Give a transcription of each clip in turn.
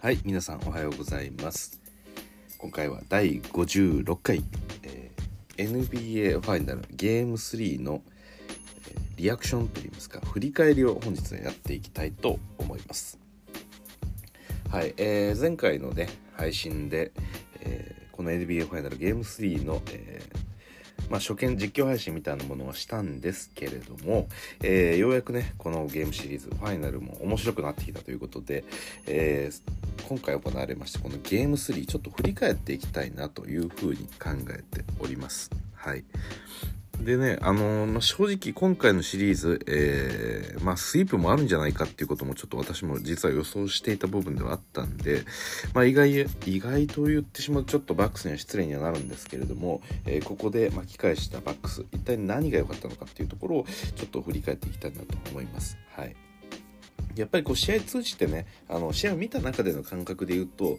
はい皆さんおはようございます。今回は第56回、えー NBA ファイナルゲーム3の、えーリアクションといいますか振り返りを本日はやっていきたいと思います。はい、えー前回のね配信で、えーこの NBA ファイナルゲーム3の、えーまあ、初見実況配信みたいなものはしたんですけれども、えーようやくねこのゲームシリーズファイナルも面白くなってきたということで、えー今回行われましてこのゲーム3ちょっと振り返っていきたいなというふうに考えております。はい。でね、あのーま正直今回のシリーズ、えーまあ、スイープもあるんじゃないかっていうこともちょっと私も実は予想していた部分ではあったんで、まあ、意外、意外と言ってしまうとちょっとバックスには失礼にはなるんですけれども、えーここで巻き返したバックス、一体何が良かったのかっていうところをちょっと振り返っていきたいなと思います。はい。やっぱりこう試合通じてねあの試合を見た中での感覚で言うと、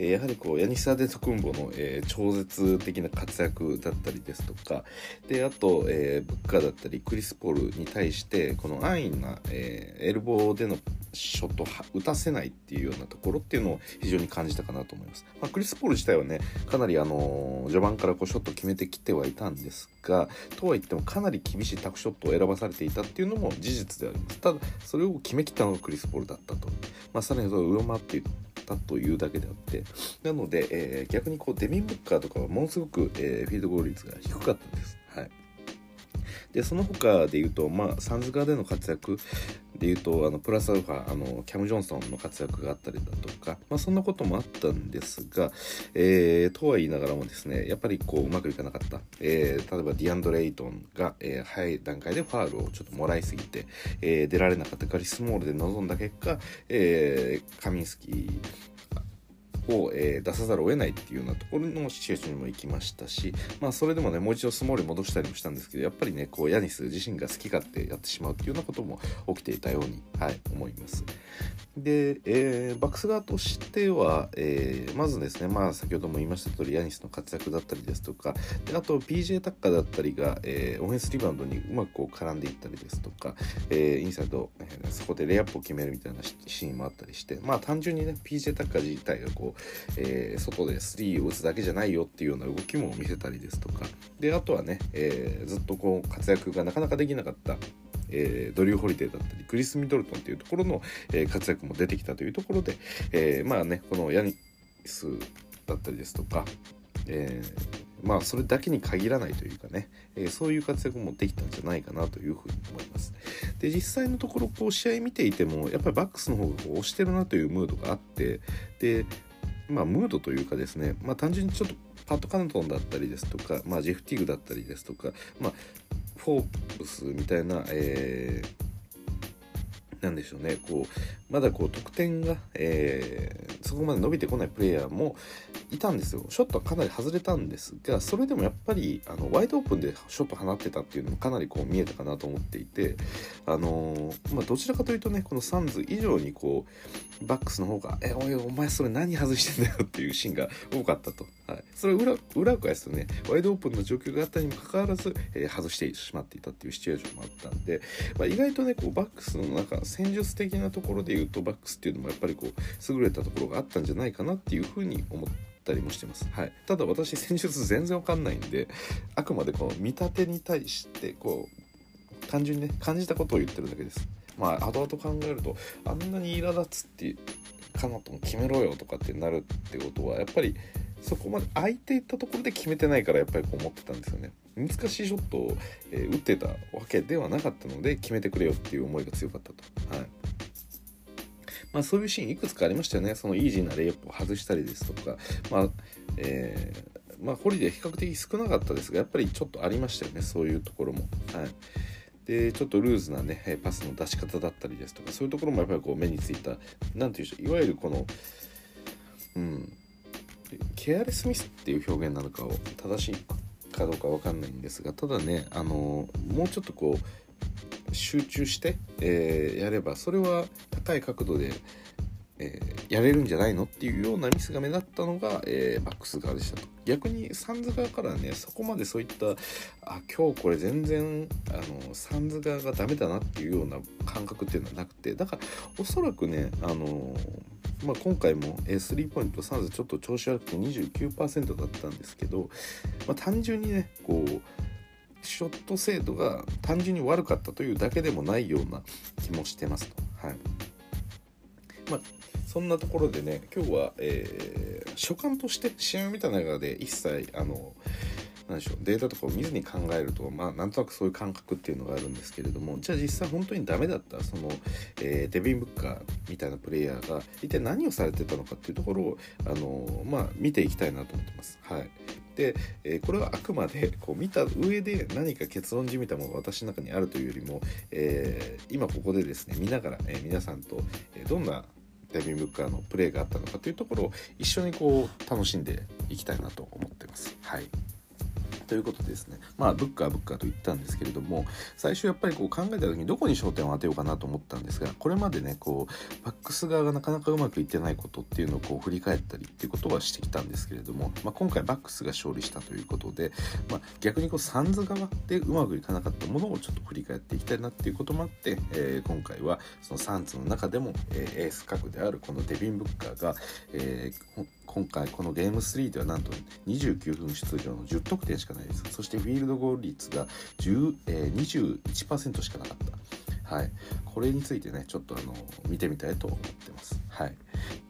えやはりこうヤニス・アデトクンボの、え超絶的な活躍だったりですとかであと、えーブッカーだったりクリス・ポールに対してこの安易な、えエルボーでのショットは打たせないっていうようなところっていうのを非常に感じたかなと思います、まあ、クリス・ポール自体はねかなりあの序盤からこうショット決めてきてはいたんですがとは言ってもかなり厳しいタフショットを選ばされていたっていうのも事実であります。ただそれを決めきったのがクリス・ポールだったと、まあ、さらにそれを上回っていたというだけであってなので、えー逆にこうデミン・ブッカーとかはものすごく、えーフィールドゴール率が低かったんです。でその他で言うと、まあ、サンズ側での活躍で言うとあのプラスアルファあのキャム・ジョンソンの活躍があったりだとか、まあ、そんなこともあったんですが、えーとは言いながらもですねやっぱりこううまくいかなかった、えー例えばディアンドレイトンが、えー早い段階でファールをちょっともらいすぎて、えー出られなかった。カリスモールで臨んだ結果、えーカミンスキーを、えー出さざるを得ないっていうようなところのシチュエーションにも行きましたし、まあ、それでもねもう一度スモールに戻したりもしたんですけどやっぱりねこうヤニス自身が好き勝手やってしまうっていうようなことも起きていたように、はい、思います。で、えーバックス側としては、えーまずですね、まあ、先ほども言いました通りヤニスの活躍だったりですとかであと PJ タッカーだったりが、えーオフェンスリバウンドにうまくこう絡んでいったりですとか、えーインサイド、えーそこでレイアップを決めるみたいなシシーンもあったりしてまあ単純にね PJ タッカー自体がこう、えー外でスリーを打つだけじゃないよっていうような動きも見せたりですとかであとはね、えーずっとこう活躍がなかなかできなかったえードリュー・ホリデーだったりクリス・ミドルトンっていうところの、えー活躍も出てきたというところで、えーまあねこのヤニスだったりですとか、えーまあそれだけに限らないというかね、えーそういう活躍もできたんじゃないかなというふうに思います。で実際のところこう試合見ていてもやっぱりバックスの方がこう押してるなというムードがあってでまあムードというかですねまあ単純にちょっとパット・カントンだったりですとか、まあ、ジェフ・ティグだったりですとか、まあ、フォーブスみたいな、えーなんでしょうねこうまだこう得点が、えーそこまで伸びてこないプレイヤーもいたんですよ。ショットはかなり外れたんですがそれでもやっぱりあのワイドオープンでショット放ってたっていうのもかなりこう見えたかなと思っていてあのーまあ、どちらかというとねこのサンズ以上にこうバックスの方が「えおいお前それ何外してんだよ」っていうシーンが多かったと、はい、それは裏裏を返すとねワイドオープンの状況があったにもかかわらず、えー外してしまっていたっていうシチュエーションもあったんで、まあ、意外とねこうバックスの中戦術的なところでうとバックスっていうのもやっぱりこう優れたところがあったんじゃないかなっていうふうに思ったりもしてます、はい、ただ私戦術全然わかんないんであくまでこの見立てに対してこう単純にね感じたことを言ってるだけです。まあ後々考えるとあんなに苛立つってかなとも決めろよとかってなるってことはやっぱりそこまで空いていったところで決めてないからやっぱりこう思ってたんですよね。難しいショットを、えー打ってたわけではなかったので決めてくれよっていう思いが強かったと。はい。まあそういうシーンいくつかありましたよね。そのイージーなレイアップを外したりですとか。まあえーまあホリデー比較的少なかったですがやっぱりちょっとありましたよねそういうところも。はい。でちょっとルーズなねパスの出し方だったりですとかそういうところもやっぱりこう目についた何ていうんでしょういわゆるこのうんケアレスミスっていう表現なのかを正しいかどうかわかんないんですがただねあのもうちょっとこう集中して、えーやればそれは高い角度でえー、やれるんじゃないのっていうようなミスが目立ったのが、えー、バックス側でしたと。逆にサンズ側からねそこまでそういったあ今日これ全然あのサンズ側がダメだなっていうような感覚っていうのはなくてだからおそらくねあのまあ、今回もスリーポイントサンズちょっと調子悪くて29%だったんですけど、まあ、単純にねこうショット精度が単純に悪かったというだけでもないような気もしてますと。はいまあ、そんなところでね今日は、えー、所感として試合を見た中で一切あの何でしょうデータとかを見ずに考えるとまあなんとなくそういう感覚っていうのがあるんですけれどもじゃあ実際本当にダメだったその、えー、デビン・ブッカーみたいなプレイヤーが一体何をされてたのかっていうところをあのまあ見ていきたいなと思ってます。はいで、えー、これはあくまでこう見た上で何か結論じみたものが私の中にあるというよりも、えー、今ここでですね見ながら、えー、皆さんと、えどんなデビン・ブッカーのプレーがあったのかというところを一緒にこう楽しんでいきたいなと思ってます。はいということですね。まあブッカーブッカーと言ったんですけれども最初やっぱりこう考えた時にどこに焦点を当てようかなと思ったんですがこれまでねこうバックス側がなかなかうまくいってないことっていうのをこう振り返ったりっていうことはしてきたんですけれども、まあ、今回バックスが勝利したということで、まあ、逆にこうサンズ側でうまくいかなかったものをちょっと振り返っていきたいなっていうこともあって、えー、今回はそのサンズの中でも、えー、エース格であるこのデビン・ブッカーが、えー、今回このゲーム3ではなんと29分出場の10得点しかないです。そしてフィールドゴール率が10、えー、21%しかなかった。はい。これについてねちょっとあの見てみたいと思ってます。はい。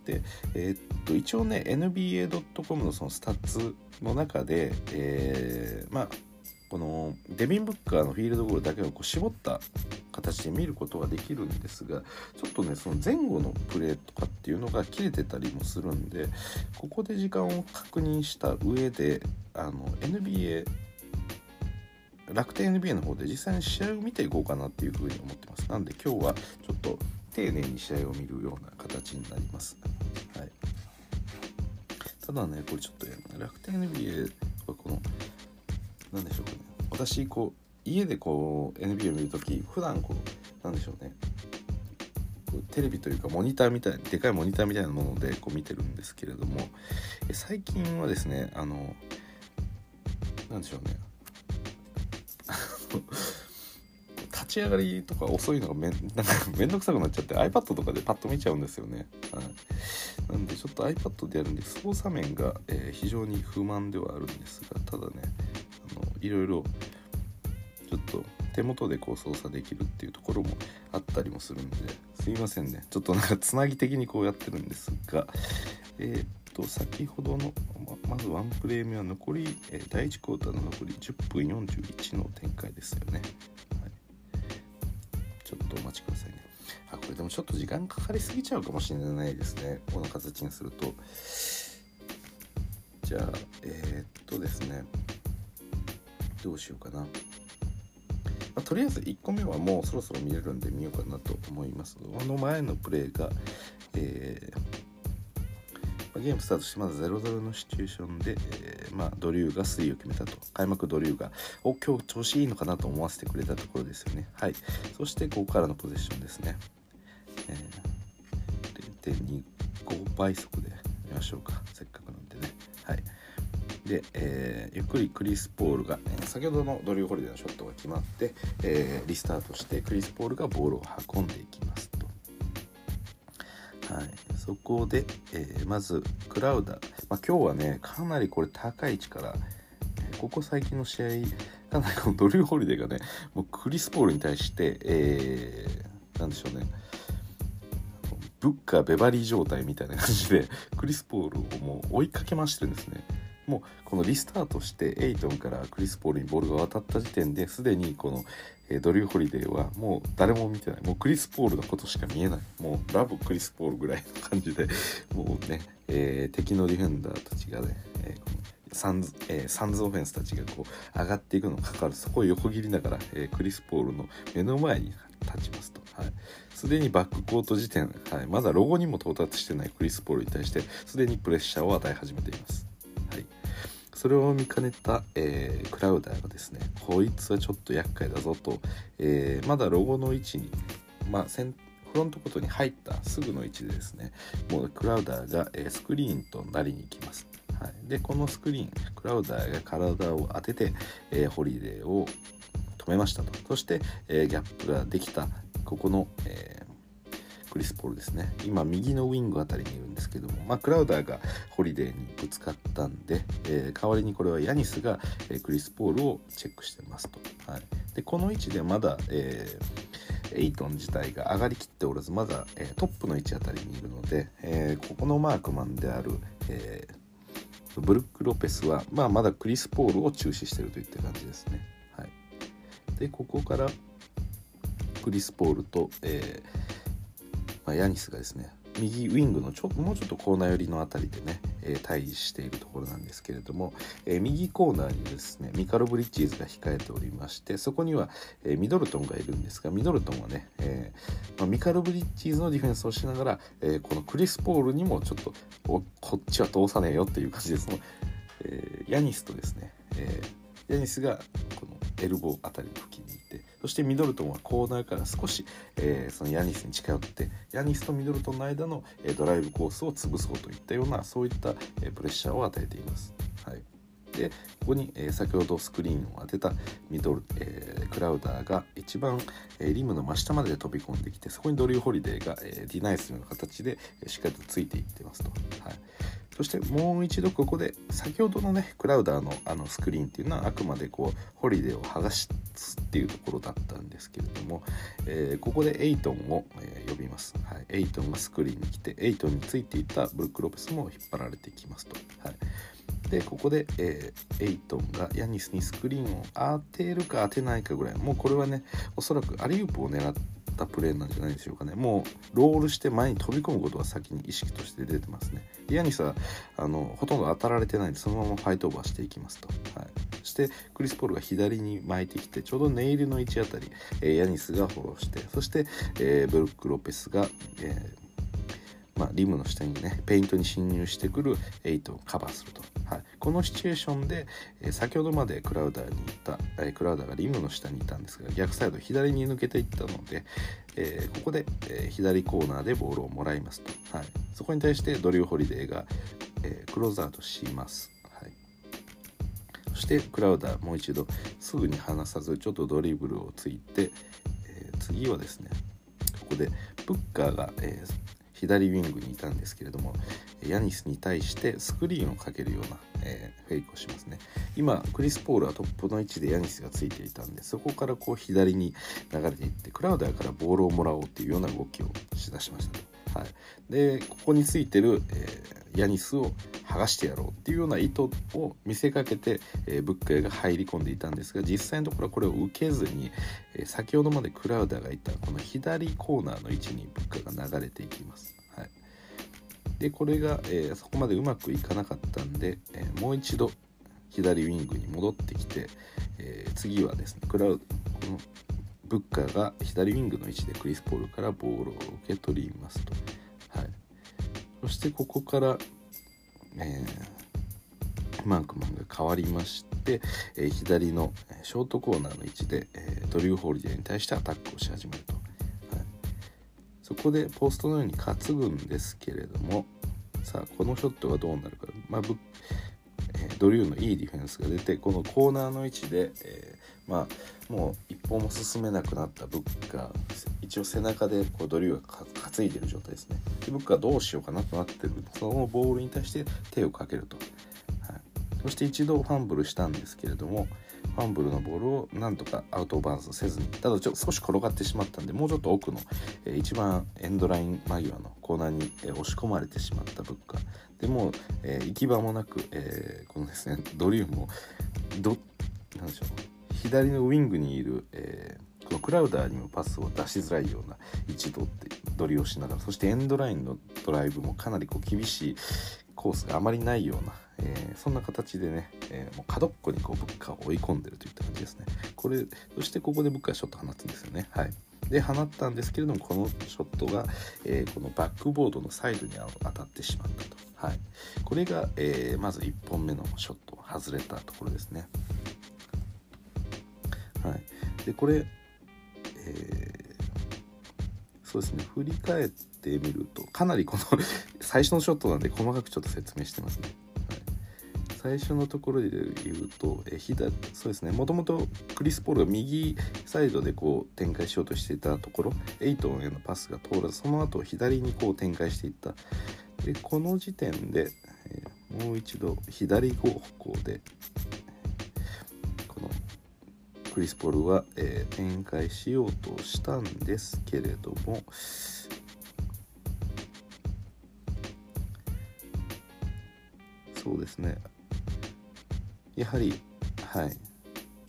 でえー、っと一応ね NBA.com のそのスタッツの中で、えー、まあこのデビン・ブッカーのフィールドゴールだけをこう絞った形で見ることができるんですがちょっとねその前後のプレーとかっていうのが切れてたりもするんでここで時間を確認した上であの NBA 楽天 NBA の方で実際に試合を見ていこうかなっていうふうに思ってます。なんで今日はちょっと丁寧に試合を見るような形になります、はい、ただねこれちょっと楽天 NBA はこの何でしょうかね。私こう家でこう NBA を見るとき普段こうなんでしょうね。テレビというかモニターみたいでかいモニターみたいなものでこう見てるんですけれども最近はですねあのなんでしょうね。立ち上がりとか遅いのがめなんかめんどくさくなっちゃって iPad とかでパッと見ちゃうんですよね、はい、なんでちょっと iPad でやるんで操作面が、えー、非常に不満ではあるんですがただねいろいろちょっと手元でこう操作できるっていうところもあったりもするんですいませんね。ちょっとなんかつなぎ的にこうやってるんですがえー、っと先ほどのままずワンプレー目は残り、え、第1クォーターの残り10分41の展開ですよね、はい、ちょっとお待ちくださいね。あこれでもちょっと時間かかりすぎちゃうかもしれないですね。この形にすると。じゃあえー、っとですね。どうしようかな。まあ、とりあえず1個目はもうそろそろ見れるんで見ようかなと思います。この前のプレーが、えー、ゲームスタートしてまず0-0のシチュエーションで、えー、まあ、ドリューが3位を決めたと。開幕ドリューがお今日調子いいのかなと思わせてくれたところですよね。はい。そしてここからのポゼッションですね、えー、0.25倍速で見ましょうか。せっかくなんでね。はい。で、えー、ゆっくりクリス・ポールが、え、先ほどのドリュー・ホリデーのショットが決まって、えー、リスタートしてクリス・ポールがボールを運んでいきますと。はい、そこで、えまずクラウダー、まあ、今日はねかなりこれ高い位置から、ここ最近の試合かなりこのドリュー・ホリデーがねもうクリス・ポールに対して、えー、なんでしょうねブッカー・ベバリー状態みたいな感じでクリス・ポールをもう追いかけ回してるんですね。もうこのリスタートしてエイトンからクリス・ポールにボールが渡った時点ですでにこの、ドリュー・ホリデーはもう誰も見てないもうクリス・ポールのことしか見えないもう love クリス・ポールぐらいの感じでもうね、えー、敵のディフェンダーたちがね、えー、サンズ、えー、サンズオフェンスたちがこう上がっていくのかかるそこを横切りながら、えー、クリス・ポールの目の前に立ちますと。はい。すでにバックコート時点、はい、まだロゴにも到達してないクリス・ポールに対してすでにプレッシャーを与え始めています。はいそれを見かねた、えー、クラウダーがですねこいつはちょっと厄介だぞと、えー、まだロゴの位置に、まあ、フロントコートに入ったすぐの位置でですねもうクラウダーが、えスクリーナーになりに行きます。はい、でこのスクリーンクラウダーが体を当てて、えホリデーを止めましたとそして、えギャップができたここの、えクリス・ポールですね。今右のウィングあたりにいるんですけども、まあ、クラウダーがホリデーにぶつかったんで、えー、代わりにこれはヤニスが、えー、クリス・ポールをチェックしてますと、はい、でこの位置でまだ、えー、エイトン自体が上がりきっておらずまだ、えトップの位置あたりにいるので、えここのマークマンである、えブルック・ロペスは、まあ、まだクリス・ポールを注視してるといった感じですね。はい、でここからクリス・ポールと、えーまあ、ヤニスがですね右ウィングのちょもうちょっとコーナー寄りの辺りでね、えー、対峙しているところなんですけれども、えー、右コーナーにですねミカロ・ブリッジーズが控えておりましてそこには、えー、ミドルトンがいるんですがミドルトンはね、えまあ、ミカロ・ブリッジーズのディフェンスをしながら、えこのクリス・ポールにもちょっとこっちは通さねえよっていう感じでその、えヤニスとですね、えヤニスがこのエルボーあたりの付近にいてそしてミドルトンはコーナーから少し、えー、そのヤニスに近寄ってヤニスとミドルトンの間の、え、ドライブコースを潰そうといったようなそういった、え、プレッシャーを与えています。はいでここに、え、先ほどスクリーンを当てたミドル、えー、クラウダーが一番、え、リムの真下まで飛び込んできてそこにドリュー・ホリデーが、えディナイするような形で、えしっかりとついていってますと。はいそしてもう一度ここで先ほどのねクラウダーのあのスクリーンっていうのはあくまでこうホリデーを剥がすっていうところだったんですけれども、えー、ここでエイトンを、えー、呼びます、はい、エイトンがスクリーンに来てエイトンについていたブルック・ロペスも引っ張られてきますと、はい、でここで、えー、エイトンがヤニスにスクリーンを当てるか当てないかぐらい。もうこれはねおそらくアリウープを狙ってったプレーなんじゃないでしょうかね。もうロールして前に飛び込むことが先に意識として出てますね。ヤニスはあのほとんど当たられてないんでそのままファイトオーバーしていきますと、はい、そしてクリス・ポールが左に巻いてきてちょうどネイルの位置あたり、えー、ヤニスがフォローしてそして、えー、ブルック・ロペスが、えーまあ、リムの下にねペイントに侵入してくるエイトンをカバーすると、はい、このシチュエーションで、え、先ほどまでクラウダーにいた、え、クラウダーがリムの下にいたんですが逆サイド左に抜けていったので、えー、ここで、え左コーナーでボールをもらいますと、はい、そこに対してドリュー・ホリデーが、えークローズアウトします、はい、そしてクラウダーもう一度すぐに離さずちょっとドリブルをついて、え次はですねここでブッカーが、えー左ウィングにいたんですけれどもヤニスに対してスクリーンをかけるような、えー、フェイクをしますね。今クリス・ポールはトップの位置でヤニスがついていたんでそこからこう左に流れていってクラウダーからボールをもらおうっていうような動きをしだしましたはい、でここについてる、えー、ヤニスを剥がしてやろうっていうような意図を見せかけて、えー、ブッカーが入り込んでいたんですが実際のところはこれを受けずに、えー、先ほどまでクラウダーがいたこの左コーナーの位置にブッカが流れていきます。はい、でこれが、えー、そこまでうまくいかなかったんで、えもう一度左ウィングに戻ってきて、え次はですねクラウこのブッカーが左ウィングの位置でクリス・ポールからボールを受け取りますと。はい、そしてここから、えー、マークマンが変わりまして、えー、左のショートコーナーの位置で、えー、ドリュー・ホーリデーに対してアタックをし始めると。はい、そこでポストのように担ぐんですけれどもさあこのショットがどうなるか、まあブえドリューのいいディフェンスが出てこのコーナーの位置で、え、まあもう一歩も進めなくなったブッカー一応背中でこうドリューが担いでる状態ですね。でブッカーどうしようかなとなってるそのボールに対して手をかけると、はい、そして一度ファンブルしたんですけれどもファンブルのボールをなんとかアウトバウンスせずにただちょっと少し転がってしまったんでもうちょっと奥の、えー、一番エンドライン間際のコーナーに、えー、押し込まれてしまったブッカーでも、えー、行き場もなく、えー、このですねドリューもどなんでしょう。左のウィングにいる、えー、このクラウダーにもパスを出しづらいような位置取ってドリをしながらそしてエンドラインのドライブもかなりこう厳しいコースがあまりないような、えー、そんな形でね、えー、もう角っこにこうブッカーを追い込んでるといった感じですね。これそしてここでブッカーショット放つんですよね。はい。で放ったんですけれどもこのショットが、えー、このバックボードのサイドに当たってしまったと、はい、これが、え、まず1本目のショット外れたところですね。はい、でこれ、えー、そうですね。振り返ってみるとかなりこの 最初のショットなんで細かくちょっと説明してますね。最初のところで言うと、え左そうですね。もともとクリス・ポールが右サイドでこう展開しようとしていたところエイトンへのパスが通らずその後左にこう展開していった。でこの時点で、え、もう一度左方向でクリス・ポールは、えー、展開しようとしたんですけれどもそうですね。やはりはい。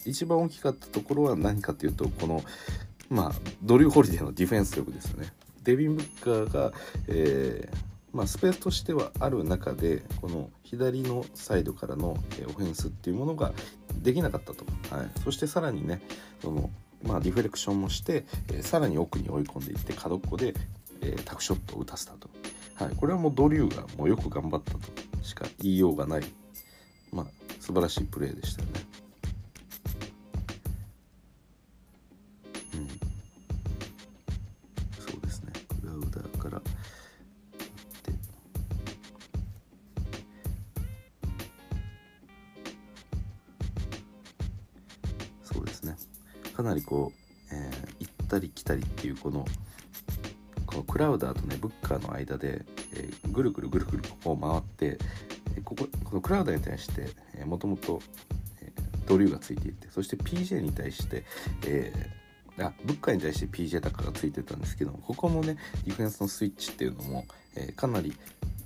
一番大きかったところは何かというとこのまあドリュー・ホリデーのディフェンス力ですね。デビン・ブッカーが、えーまあ、スペースとしてはある中でこの左のサイドからのオフェンスっていうものができなかったと、はい、そしてさらにねその、まあ、ディフレクションもして、えー、さらに奥に追い込んでいって角っこで、えー、タクショットを打たせたと、はい、これはもうドリューがもうよく頑張ったとしか言いようがない、まあ、素晴らしいプレーでしたよね。こう、えー、行ったり来たりっていうこのこのクラウダーとねブッカーの間で、えー、ぐるぐるぐるぐるここを回ってえこここのクラウダーに対してもともとドリューがついていてそして PJ に対して、えー、あブッカーに対して PJ タカがついてたんですけどここもねディフェンスのスイッチっていうのも、えー、かなり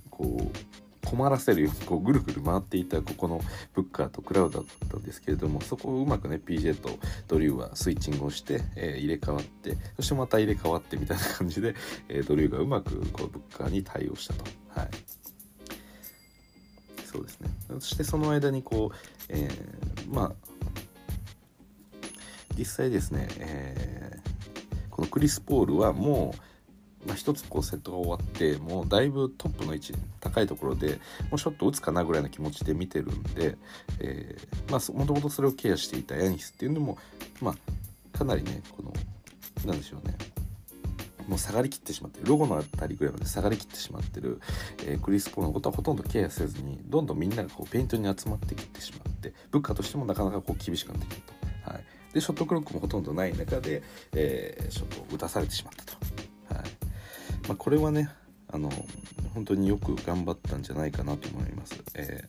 こう困らせるようにこうぐるぐる回っていたここのブッカーとクラウダーだったんですけれどもそこをうまくね PJ とドリューはスイッチングをして、えー、入れ替わってそしてまた入れ替わってみたいな感じで、えー、ドリューがうまくこうブッカーに対応したと。はいそうですねそしてその間にこう、えー、まあ実際ですね、えー、このクリス・ポールはもう、まあ、一つこうセットが終わってもうだいぶトップの位置高いところでもうショット打つかなぐらいの気持ちで見てるんで、えー、まあもともとそれをケアしていたヤニスっていうのもまあかなりねこのなんでしょうね。もう下がりきってしまってる。ロゴのあたりぐらいまで下がりきってしまってる、えー、クリス・ポーのことはほとんどケアせずにどんどんみんながこうペイントに集まってきてしまって物価としてもなかなかこう厳しくなってきたと、はい、でショットクロックもほとんどない中で、えー、ショットを打たされてしまったと、まあ、これはねあの本当によく頑張ったんじゃないかなと思います。え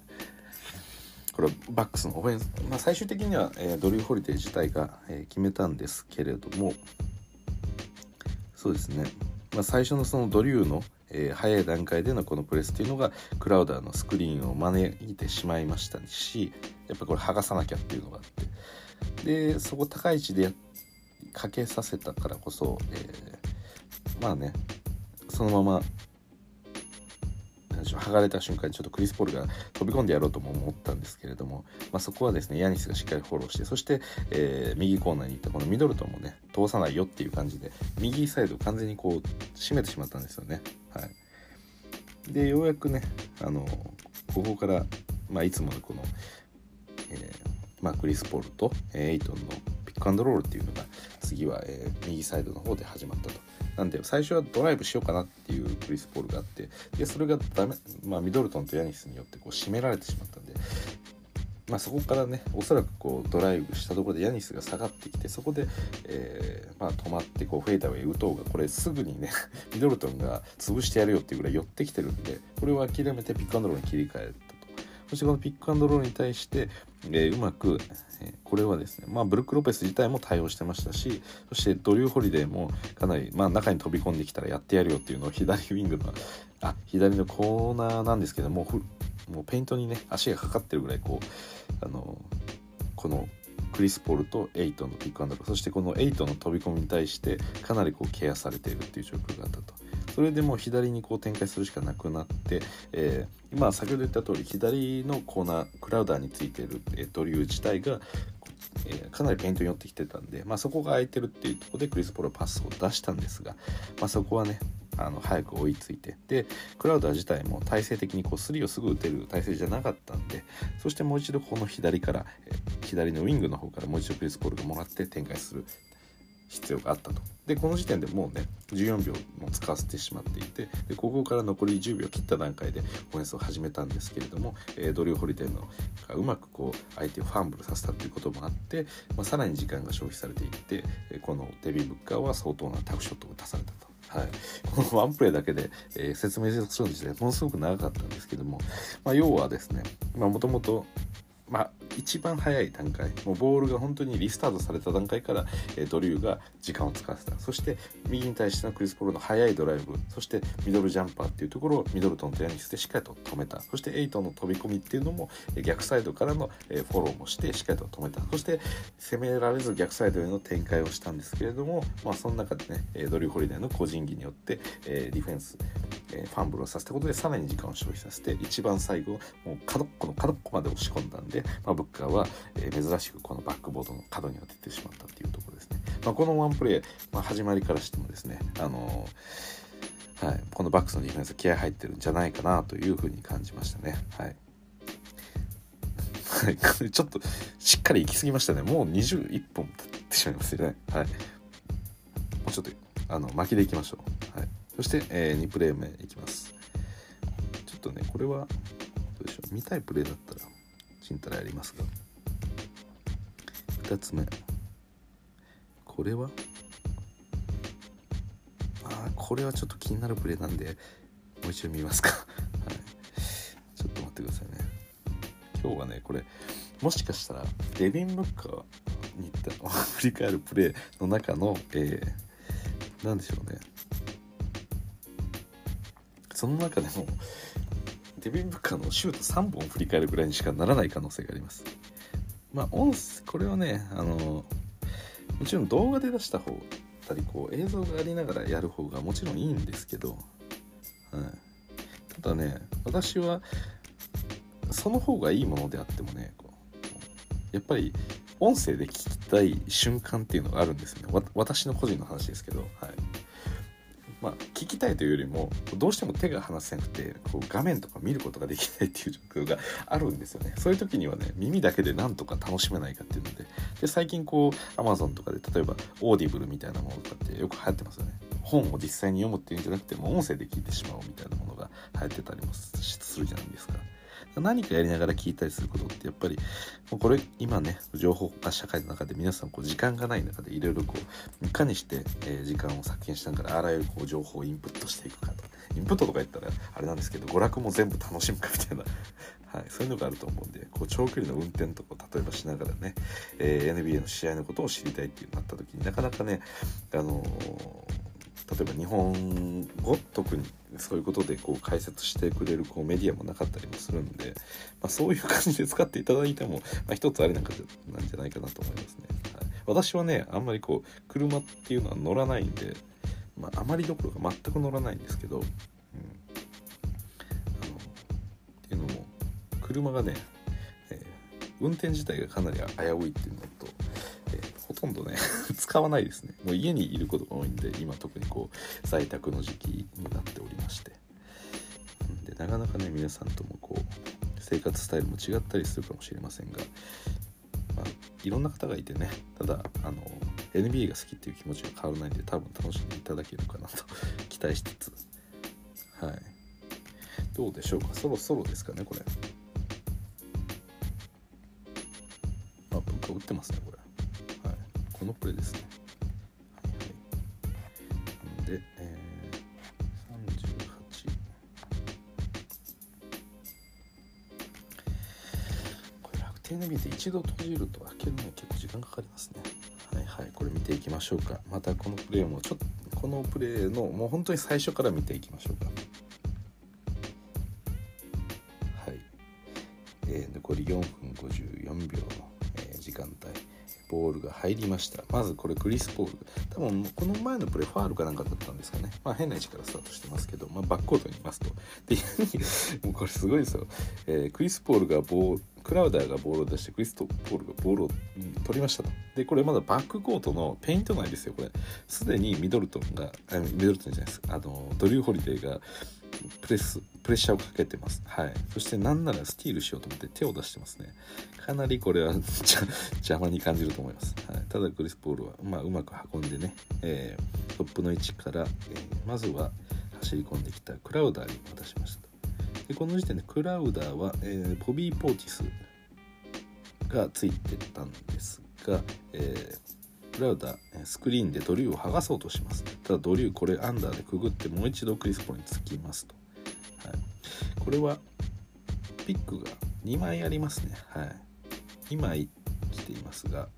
ー、これはバックスのオフェンス、まあ、最終的には、えー、ドリュー・ホリデー自体が、えー、決めたんですけれども、そうですね、まあ、最初のそのドリューの、え、早い段階でのこのプレスっていうのがクラウダーのスクリーンを招いてしまいましたしやっぱこれ剥がさなきゃっていうのがあってでそこ高い位置でかけさせたからこそ、えー、まあねそのまま剥がれた瞬間にちょっとクリス・ポールが飛び込んでやろうとも思ったんですけれども、まあ、そこはですねヤニスがしっかりフォローしてそして、えー、右コーナーに行ったこのミドルトンもね通さないよっていう感じで右サイド完全にこう締めてしまったんですよね。はい、でようやくねあのここから、まあ、いつものこの、えーまあ、クリス・ポールと、エイトンのピックアンドロールっていうのが次は、えー、右サイドの方で始まったと。なんで最初はドライブしようかなっていうクリス・ポールがあってでそれがダメ、まあ、ミドルトンとヤニスによってこう締められてしまったんで、まあ、そこからねおそらくこうドライブしたところでヤニスが下がってきてそこで、えー、まあ、止まってこうフェイダーウェイ打とうがこれすぐにね ミドルトンが潰してやるよっていうぐらい寄ってきてるんでこれを諦めてピックアンドロールに切り替えたとそしてこのピックアンドロールに対して、えー、うまく、えこれはですね、まあ、ブルック・ロペス自体も対応してましたしそしてドリュー・ホリデーもかなり、まあ、中に飛び込んできたらやってやるよっていうのを左ウィングのあ左のコーナーなんですけどももうペイントにね足がかかってるぐらいこうあのこのクリス・ポールとエイトンのピックアンドロールそしてこのエイトンの飛び込みに対してかなりこうケアされているっていう状況があったと。それでもう左にこう展開するしかなくなって、えー、今先ほど言った通り左のコーナークラウダーについている、えー、ドリュー自体が、え、かなりペイントに寄ってきてたんで、まあ、そこが空いてるっていうところでクリス・ポールパスを出したんですが、まあ、そこはねあの早く追いついてでクラウダー自体も体勢的にこう3をすぐ打てる体勢じゃなかったんでそしてもう一度この左から、左のウィングの方からもう一度クリス・ポールがもらって展開する必要があったと。でこの時点でもうね14秒も使わせてしまっていてでここから残り10秒切った段階でオフェンスを始めたんですけれども、えー、ドリュー・ホリデーのがうまくこう相手をファンブルさせたということもあって、まあ、さらに時間が消費されていってこのデビン・ブッカーは相当なタフショットを出されたと。はい、このワンプレイだけで、えー、説明するんですねものすごく長かったんですけども、まあ、要はですねもともとまあ、一番早い段階もうボールが本当にリスタートされた段階から、えー、ドリューが時間を使わせた。そして右に対してのクリス・ポールの速いドライブそしてミドルジャンパーっていうところをミドルトンとヤニスでしっかりと止めた。そしてエイトンの飛び込みっていうのも逆サイドからのフォローもしてしっかりと止めた。そして攻められず逆サイドへの展開をしたんですけれども、まあ、その中でねドリュー・ホリデーの個人技によって、えディフェンスえファンブルをさせたことでさらに時間を消費させて一番最後もう角っこの角っこまで押し込んだんで、まあ、ブッカーは、え珍しくこのバックボードの角に当ててしまったっていうところですね。まあ、このワンプレー、まあ、始まりからしてもですね、あの、はい、このバックスのディフェンス気合入ってるんじゃないかなというふうに感じましたね。はい、ちょっとしっかり行き過ぎましたね。もう21本経ってしまいますよね。はい。もうちょっとあの巻きでいきましょう。はい。そして、えー、2プレー目いきますちょっとねこれはどうでしょう見たいプレーだったらちんたらやりますが2つ目。これは？あこれはちょっと気になるプレーなんでもう一度見ますか？はい。ちょっと待ってくださいね。今日はねこれもしかしたらデビン・ブッカーに行ったの振り返るプレーの中の、えー、何でしょうね。その中でもデビン・ブッカーのシュート3本振り返るぐらいにしかならない可能性があります。まあ、音これはねあのもちろん動画で出した方たりこう映像がありながらやる方がもちろんいいんですけど、はい、ただね私はその方がいいものであってもねこうやっぱり音声で聞きたい瞬間っていうのがあるんですよね。私の個人の話ですけど、はい、まあ、聞きたいというよりもどうしても手が離せなくてこう画面とか見ることができないっていう状況があるんですよね そういう時にはね耳だけでなんとか楽しめないかっていうのでで最近こう Amazon とかで例えば Audible みたいなものとかってよく流行ってますよね本を実際に読むっていうんじゃなくても音声で聞いてしまうみたいなものが流行ってたりもするじゃないですか。何かやりながら聞いたりすることってやっぱりもうこれ今ね情報化社会の中で皆さんこう時間がない中でいろいろこういかにして、え、時間を削減しながらあらゆるこう情報をインプットしていくかと。インプットとか言ったらあれなんですけど娯楽も全部楽しむかみたいな。はい、そういうのがあると思うんでこう長距離の運転とか例えばしながらね、えー、NBA の試合のことを知りたいっていうなった時になかなかね、あのー例えば日本語特にそういうことでこう解説してくれるこうメディアもなかったりもするんで、まあ、そういう感じで使っていただいても、まあ、一つありなんかなんじゃないかなと思いますね、はい、私はねあんまりこう車っていうのは乗らないんで、まあ、あまりどころか全く乗らないんですけど、うん、あのっていうのも車がね、えー、運転自体がかなり危ういっていうのとほとんどね 使わないですね。もう家にいることが多いんで今特にこう在宅の時期になっておりまして。でなかなかね皆さんともこう生活スタイルも違ったりするかもしれませんが、まあ、いろんな方がいてねただあの NBA が好きっていう気持ちが変わらないんで多分楽しんでいただけるかなと 期待しつつ。はい。どうでしょうか？そろそろですかねこれ。あ文化打ってますねこれ。のプレイですね。はい。で、えー、38。これ楽天で見て一度閉じると開けるのに結構時間かかりますね。はいはい。これ見ていきましょうか。またこのプレイもちょっと、このプレイのもう本当に最初から見ていきましょうか。はい。えー、残り4分54秒の、えー、時間帯。ボールが入りました。まずこれクリス・ポール。多分この前のプレファールかなんかだったんですかね。まあ変な位置からスタートしてますけど、まあ、バックコートにいますと。でもうこれすごいですよ、えー、クリス・ポールがボークラウダーがボールを出してクリス・ポールがボールを、取りましたと。でこれまだバックコートのペイント内ですよこれ。すでにミドルトンがミドルトンじゃないです。あのドリュー・ホリデーがプレスプレッシャーをかけてます。はい。そしてなんならスティールしようと思って手を出してますね。かなりこれは 邪魔に感じると思います。はい、ただクリス・ポールは、まあ、うまく運んでね、えー、トップの位置から、えー、まずは走り込んできたクラウダーに渡しました。でこの時点でクラウダーは、えー、ボビー・ポーティスがついてたんですが、えー、ラウダスクリーンでドリューを剥がそうとします。ただドリューこれアンダーでくぐってもう一度クリスポにつきますと、はい、これはピックが2枚ありますね。はい。2枚来ていますが、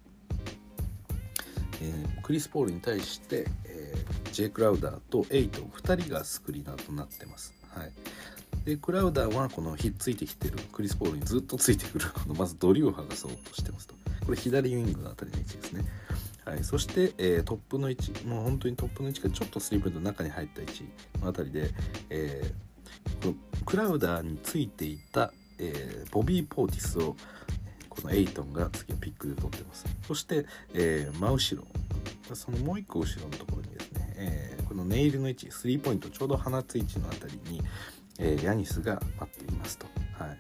えー、クリス・ポールに対して、えー、ジェイ・クラウダーとエイトン2人がスクリーナーとなってます、はい、でクラウダーはこのひっついてきてるクリス・ポールにずっとついてくるこのまずドリューを剥がそうとしてますと。これ左ウィングのあたりの位置ですね。はい、そして、えー、トップの位置もう本当にトップの位置がちょっとスリープの中に入った位置のあたりで、えー、このクラウダーについていた、えー、ボビー・ポーティスをこのエイトンが次のピックで取ってますそして、えー、真後ろそのもう一個後ろのところにですね、えー、このネイルの位置スリーポイントちょうど放つ位置のあたりに、えー、ヤニスが待っていますと。はい、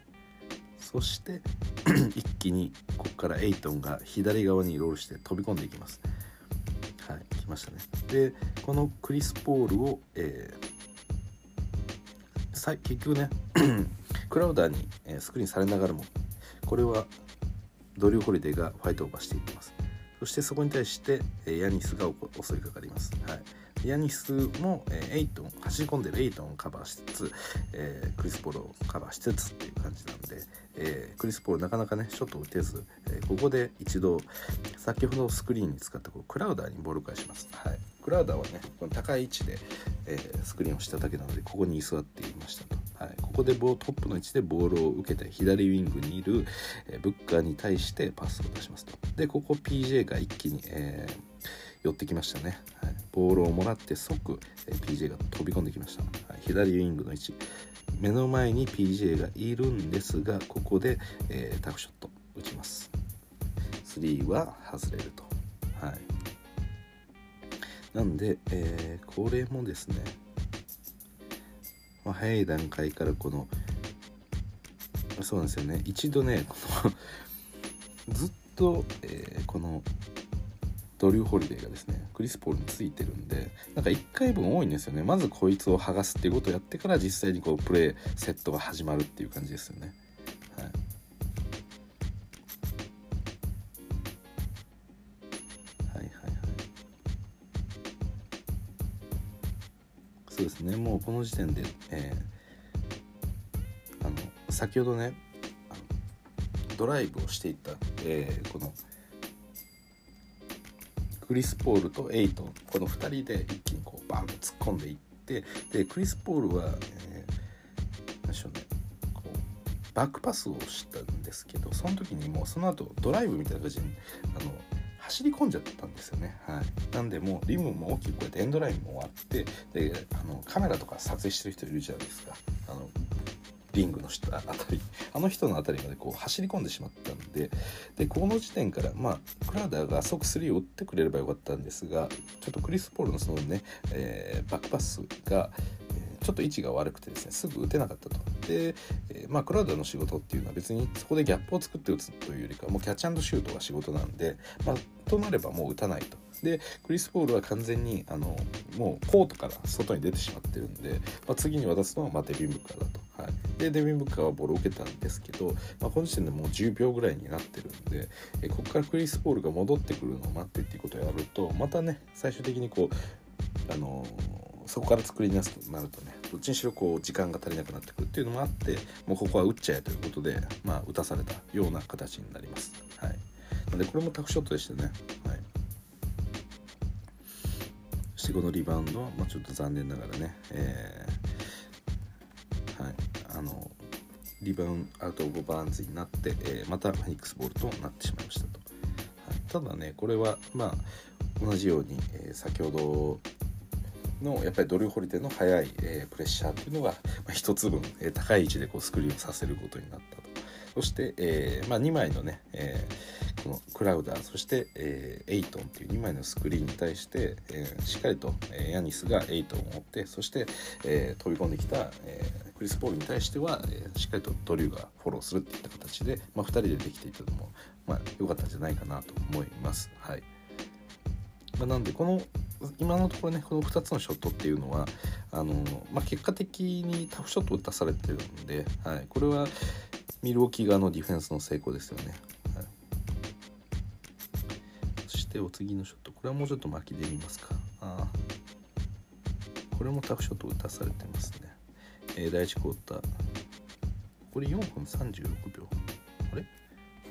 そして 一気にここからエイトンが左側にロールして飛び込んでいきます。はい、来ましたね。でこのクリス・ポールを、えー、結局ね クラウダーに、えスクリーンされながらもこれはドリュー・ホリデーがファイトオーバーしていきます。そしてそこに対して、えヤニスが襲いかかります。はいヤニスも、えー、エイトン走り込んでるエイトンをカバーしつつ、えー、クリス・ポールをカバーしつつっていう感じなんで、えー、クリス・ポールなかなかねショットを打てず、えここで一度先ほどスクリーンに使ったこうクラウダーにボールを返します。はい、クラウダーはねこの高い位置で、えスクリーンをしただけなのでここに居座っていましたと。はい、ここでボートップの位置でボールを受けて左ウィングにいる、えブッカーに対してパスを出しますと。でここ PJ が一気に、えー寄ってきましたね、はい、ボールをもらって即、え PJ が飛び込んできました、はい、左ウィングの位置。目の前に PJ がいるんですがここで、えー、タフショット打ちます。3は外れると。はい。なんで、えー、これもですね、まあ、早い段階からこのそうなんですよね。一度ねこの ずっと、えー、このドリュー・ホリデーがですねクリス・ポールについてるんでなんか1回分多いんですよね。まずこいつを剥がすっていうことをやってから実際にこうプレーセットが始まるっていう感じですよね。はい、はいはいそうですね。もうこの時点で、えー、あの先ほどねドライブをしていた、えー、このクリス・ポールとエイトこの2人で一気にこうバンと突っ込んでいってでクリス・ポールは、えー、何でしょうねこうバックパスをしたんですけどその時にもうその後ドライブみたいな感じにあの走り込んじゃったんですよね。はい、なんでもうリムも大きくこうやってエンドラインも終わってであのカメラとか撮影してる人いるじゃないですか。あのリングの下あたり。あの人のあたりまでこう走り込んでしまったんででこの時点からまあクラウダーが即3を打ってくれればよかったんですがちょっとクリス・ポールのそのね、えー、バックパスが、ちょっと位置が悪くてですねすぐ打てなかったと。で、えー、まあクラウダーの仕事っていうのは別にそこでギャップを作って打つというよりかもうキャッチシュートが仕事なんで、まあ、となればもう打たないと。でクリス・ポールは完全にあのもうコートから外に出てしまってるんで、まあ、次に渡すのはまあデビン・ブッカーだと。はい、でデビン・ブッカーはボールを受けたんですけど、まあ、この時点でもう10秒ぐらいになってるんでえここからクリス・ポールが戻ってくるのを待ってっていうことをやるとまたね最終的にこうあの、そこから作り出すとなるとねどっちにしろこう時間が足りなくなってくるっていうのもあってもうここは打っちゃえということで、まあ、打たされたような形になります。はい、なのでこれもタフショットでしたね。はい。そしてこのリバウンドは、まあ、ちょっと残念ながらね、えー、はい、あのリバウンド out of bounds になって、えー、またフェニックスボールとなってしまいましたと、はい、ただねこれはまあ同じように、えー、先ほどのやっぱりドリュー・ホリデーの速い、えー、プレッシャーというのが、まあ、一つ分、えー、高い位置でこうスクリーンさせることになったとそして、えーまあ、2枚のね、えーこのクラウダーそして、えーエイトンっていう2枚のスクリーンに対して、えーしっかりと、えーヤニスがエイトンを持ってそして、えー飛び込んできた、えークリス・ポールに対しては、えーしっかりとドリューがフォローするっていった形で、まあ、2人でできていたのも、まあ、良かったんじゃないかなと思います。はいま、なんでこの今のところねこの2つのショットっていうのはあの、まあ、結果的にタフショットを打たされてるんで、はい、これはミルウォーキー側のディフェンスの成功ですよね。はい、そしてお次のショット。これはもうちょっと巻きで見ますか。あこれもタフショットを打たされてますね。えー第1クォーター。これ4分36秒。あれ？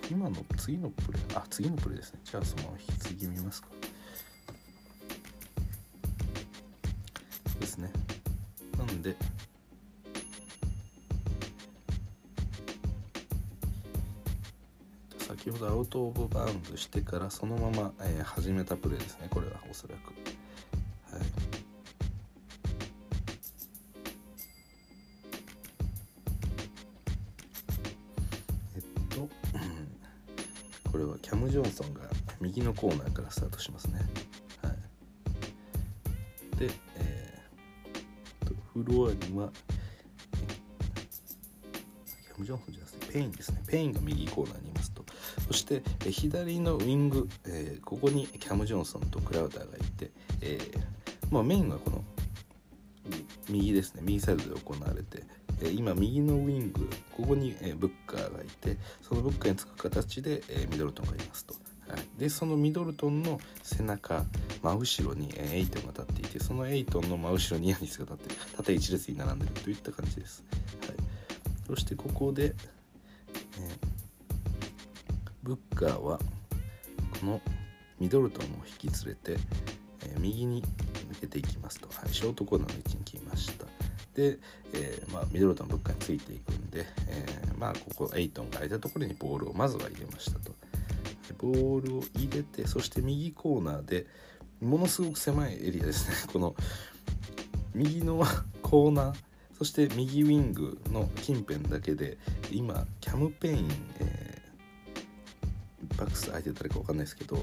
今の次のプレーあ次のプレーですね。じゃあそのまま引き継ぎ見ますか。ですね。なんで先ほどアウト・オブ・バウンドしてからそのまま、えー始めたプレーですねこれはおそらく。はい。えっと、これはキャム・ジョンソンが右のコーナーからスタートしますね。はい、で、フロアには、キャム・ジョンソンじゃなくてペインですね。ペインが右コーナーにいますと。そして、左のウィング、えーここにキャム・ジョンソンとクラウダーがいて、えーまあ、メインはこの右ですね右サイドで行われて、え今右のウィングここに、えブッカーがいてそのブッカーにつく形で、えミドルトンがいますと、はい、でそのミドルトンの背中真後ろに、えエイトンが立っててそのエイトンの真後ろにヤニスが立って縦一列に並んでるといった感じです、はい、そしてここで、えブッカーはこのミドルトンを引き連れて、え右に抜けていきますと、はい、ショートコーナーの位置に来ました。で、えーまあ、ミドルトンブッカーについていくんで、えーまあここエイトンが空いたところにボールをまずは入れましたと。ボールを入れてそして右コーナーでものすごく狭いエリアですね この右の コーナーそして右ウィングの近辺だけで今キャムペイン、えーバックス空いてたらか分かんないですけど、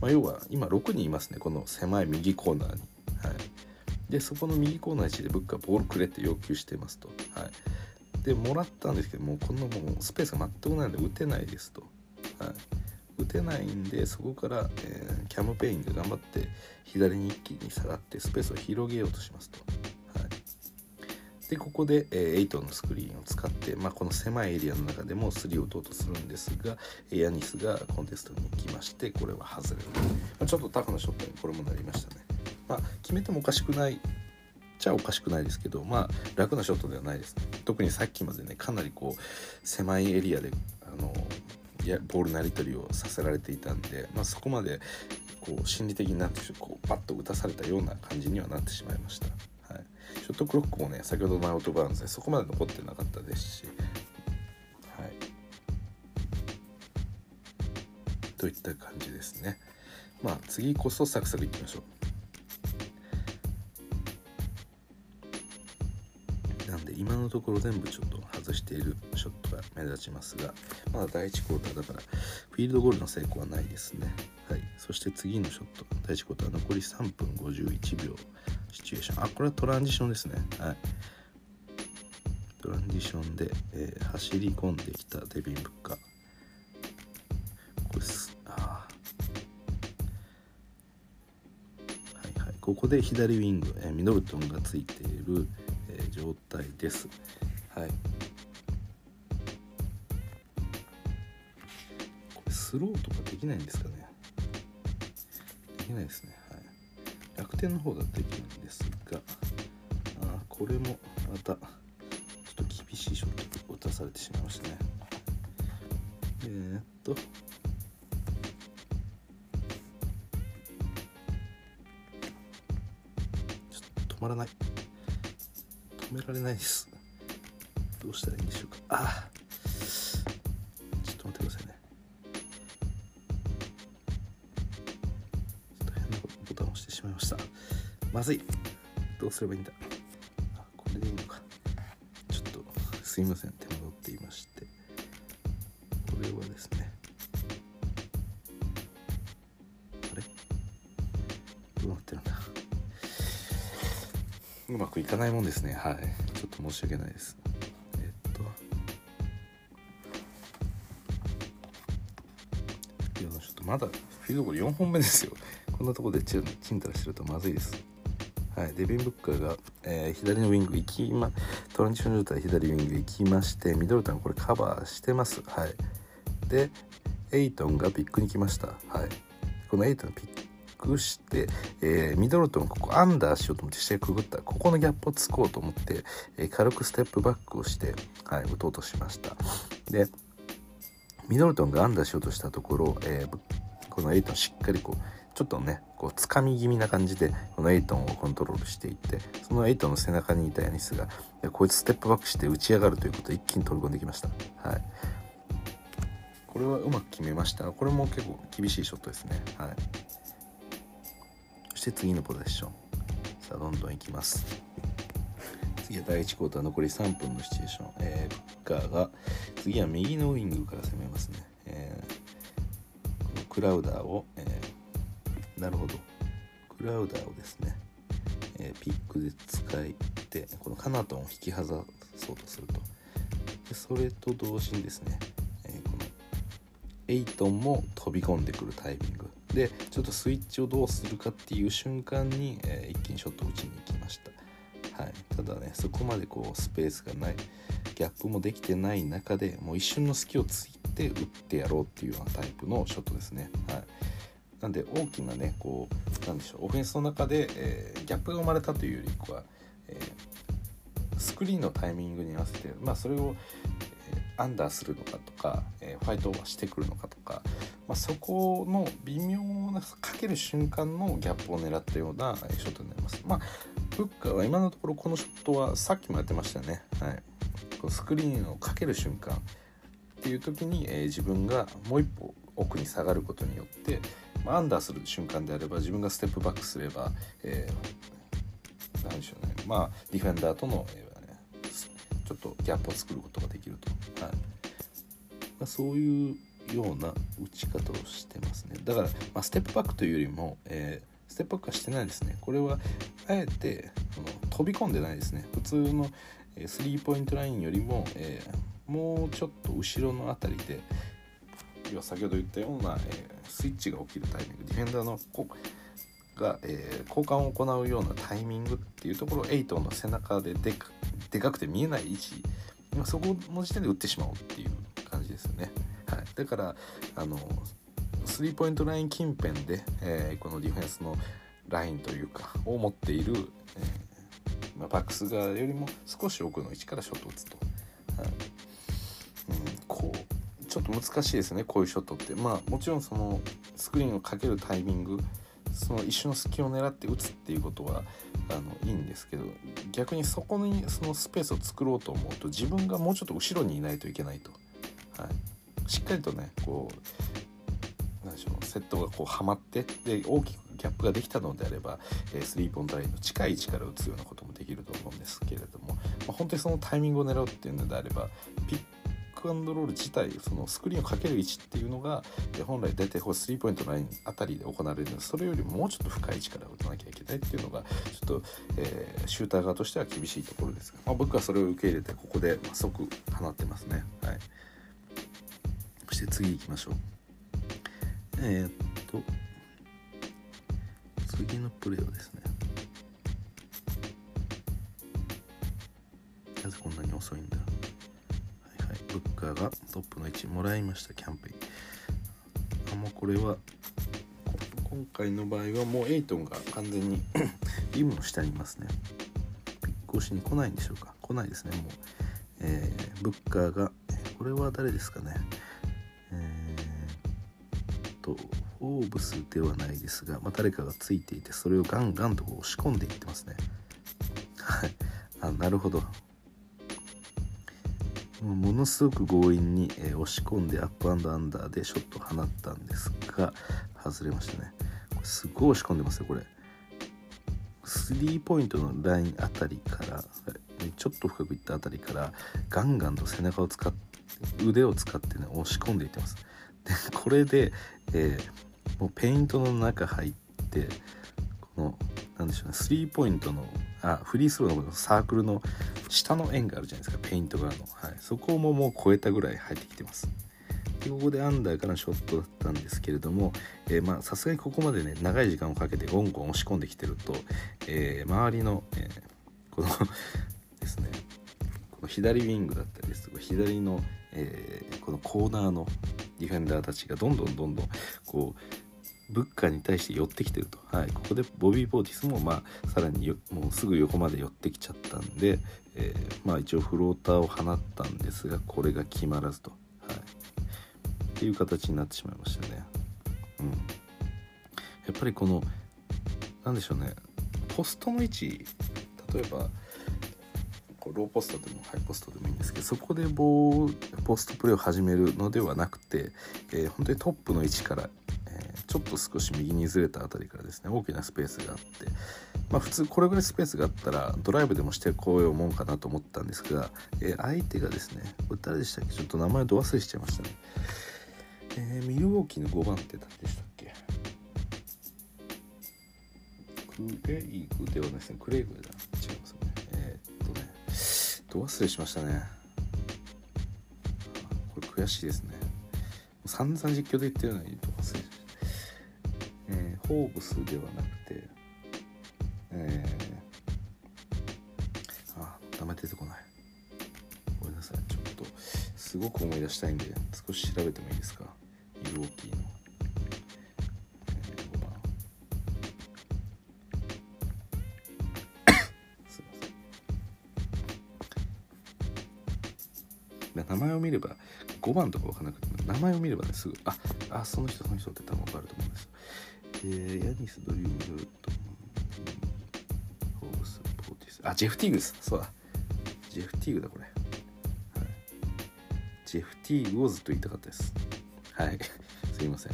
まあ、要は今6人いますねこの狭い右コーナーに。はい、でそこの右コーナーの位置でブッカボールくれって要求してますと。はい、でもらったんですけどもうこんなもうスペースが全くないので打てないですと。はい打てないんでそこから、えーキャム・ペインが頑張って左に一気に下がってスペースを広げようとしますと。はい、でここで、えー、8のスクリーンを使って、まあ、この狭いエリアの中でも3を打とうとするんですがえーヤニスがコンテストに来ましてこれは外れる、まあ、ちょっとタフなショットにこれもなりましたね。まあ、決めてもおかしくないじゃおかしくないですけどまあ楽なショットではないですね特にさっきまでねかなりこう狭いエリアでやボールのやり取りをさせられていたんで、まあ、そこまでこう心理的になってこうパッと打たされたような感じにはなってしまいました、はい、ショットクロックもね先ほどのアウトバウンズでそこまで残ってなかったですし、はい、といった感じですね。まあ次こそサクサクいきましょう。のところ全部ちょっと外しているショットが目立ちますがまだ第1クォーターだからフィールドゴールの成功はないですね。はい。そして次のショット第1クォーター残り3分51秒シチュエーション。あこれはトランジションですね。はい。トランジションで、えー走り込んできたデビン・ブッカー。これすあはいはい。ここで左ウィング、えーミドルトンがついている、ー状態です。はい。これスローとかできないんですかね。できないですね。はい。楽天の方だとできるんですがあこれもまたちょっと厳しいショットを打たされてしまいましたね。えー、っと止まらない。られないです。どうしたらいいんでしょうか。ああちょっと待ってくださいね。ちょっと変なボタンを押してしまいました。まずい。どうすればいいんだ。あこれでいいのか。ちょっとすいません。かないもんですね。はい。ちょっと申し訳ないです。えっと。いやちょっとまだフィードゴール4本目ですよ。こんなところでチンタラしてるとまずいです。はい、デビン・ブッカーが、えー、左のウィング行きまトランジション状態左ウィング行きましてミドルタンこれカバーしてます。はい。でエイトンがピックに来ました。はい。このエイトンピックして、えー、ミドルトンここアンダーしようと思って下くぐった。ここのギャップをつこうと思って、えー、軽くステップバックをして、はい、打とうとしました。でミドルトンがアンダーしようとしたところ、えー、このエイトンしっかりこうちょっとねこうつかみ気味な感じでこのエイトンをコントロールしていってそのエイトンの背中にいたヤニスがこいつステップバックして打ち上がるということで一気に飛び込んできました。はい。これはうまく決めました。これも結構厳しいショットですね。はい。して次のポゼッション。さあどんどんいきます。次は第1クォーター残り3分のシチュエーション、えー、ブッカーが次は右のウィングから攻めますね、えー、このクラウダーを、えー、なるほど。クラウダーをですね、え、ピックで使ってこのカナトンを引き離そうとすると。でそれと同時にですねこのエイトンも飛び込んでくるタイミング。でちょっとスイッチをどうするかっていう瞬間に、えー、一気にショットを打ちに行きました、はい、ただねそこまでこうスペースがない。ギャップもできてない中でもう一瞬の隙をついて打ってやろうっていうようなタイプのショットですね、はい、なんで大きなねこうなんでしょう。オフェンスの中で、えー、ギャップが生まれたというよりは、えー、スクリーンのタイミングに合わせてまあそれをえアンダーするのかとか、えー、ファイトオーバーしてくるのかとか、まあ、そこの微妙なかける瞬間のギャップを狙ったようなショットになります。まあ、ブッカーは今のところこのショットはさっきもやってましたね。はい、こスクリーンをかける瞬間っていう時に、えー、自分がもう一歩奥に下がることによって、まあ、アンダーする瞬間であれば自分がステップバックすれば、えー、何でしょうねまあディフェンダーとの、えーちょっとギャップを作ることができると、はいまあ、そういうような打ち方をしてますね。だから、まあ、ステップバックというよりも、えー、ステップバックはしてないですね。これはあえてこの飛び込んでないですね。普通のスリーポイントラインよりも、えー、もうちょっと後ろの辺りで要は先ほど言ったような、えー、スイッチが起きるタイミング。ディフェンダーのこが、えー、交換を行うようなタイミングっていうところをエイトの背中ででかくて見えない位置、そこの時点で打ってしまおうっていう感じですよね。はい、だからあのスリーポイントライン近辺で、えー、このディフェンスのラインというかを持っている、えーまあ、バックス側よりも少し奥の位置からショットを打つと、はい。うん、こうちょっと難しいですねこういうショットって。まあもちろんそのスクリーンをかけるタイミングその一瞬の隙を狙って打つっていうことはあのいいんですけど逆にそこにそのスペースを作ろうと思うと自分がもうちょっと後ろにいないといけないと、しっかりとねこうなんでしょうセットがこうはまってで大きくギャップができたのであれば、えー、スリーポイントラインの近い位置から打つようなこともできると思うんですけれども、まあ、本当にそのタイミングを狙うっていうのであればピックアンドロール自体そのスクリーンをかける位置っていうのが本来大体こうスリーポイントラインあたりで行われるのでそれよりももうちょっと深い位置から打たなきゃいけないっていうのがちょっと、えー、シューター側としては厳しいところですが、まあ、僕はそれを受け入れてここで即放ってますね。はい、して次行きましょう。えー、っと次のプレーをですね。なぜこんなに遅いんだ。はいはい。ブッカーがトップの位置もらいましたキャンペーン。あもうこれは今回の場合はもうエイトンが完全に リムの下にいますね。ピック押しに来ないんでしょうか。来ないですねもう、えー、ブッカーがこれは誰ですかね、とフォーブスではないですが、まあ、誰かがついていてそれをガンガンと押し込んでいってますね。はい。あなるほど。ものすごく強引に、え、押し込んでアップアンドアンダーでショットを放ったんですが外れましたね。これすごい押し込んでますよこれ。スリーポイントのラインあたりからちょっと深くいったあたりからガンガンと背中を使って腕を使ってね押し込んでいってます。でこれで、えー、もうペイントの中入ってこのなんでしょうねスリーポイントのあフリースローのサークルの下の円があるじゃないですかペイント側の、はい、そこももう超えたぐらい入ってきてます。でここでアンダーからのショットだったんですけれどもさすがにここまでね長い時間をかけてゴンゴン押し込んできてると、えー、周りの、えー、このですねこの左ウィングだったりですとか左の、えー、このコーナーのディフェンダーたちがどんどんどんどんこうブッカーに対して寄ってきてると、はい、ここでボビー・ポーティスも、まあ、さらにもうすぐ横まで寄ってきちゃったんで、えー、まあ、一応フローターを放ったんですがこれが決まらずと、はい、っていう形になってしまいましたね。うん、やっぱりこの何でしょうね。ポストの位置例えばこうローポストでもハイポストでもいいんですけどそこでボーポストプレーを始めるのではなくて、えー、本当にトップの位置からちょっと少し右にずれた辺りからですね大きなスペースがあってまあ普通これぐらいスペースがあったらドライブでもしてこういうもんかなと思ったんですが、えー、相手がですねこれ誰でしたっけ？ちょっと名前ど忘れしちゃいましたね。えー、ミルウォーキーの5番って誰でしたっけ？クレイグではないですね。クレイグだ。違いますねえー、っとねど忘れしましたね。これ悔しいですね。散々実況で言ってるのにホーブスではなくてえー、あ名前出てこない。ごめんなさい。ちょっとすごく思い出したいんで少し調べてもいいですか？イルオキーの、名前を見れば5番とか分からなくても名前を見ればねすぐああその人その人って多分分かると思うんですえー、ヤニス・ドリームルート、フォース・ポーティス。あ、ジェフ・ティーグス。そうだ。ジェフ・ティーグだ、これ。はい。ジェフ・ティーグをずっと言いたかったです。はい。すいません。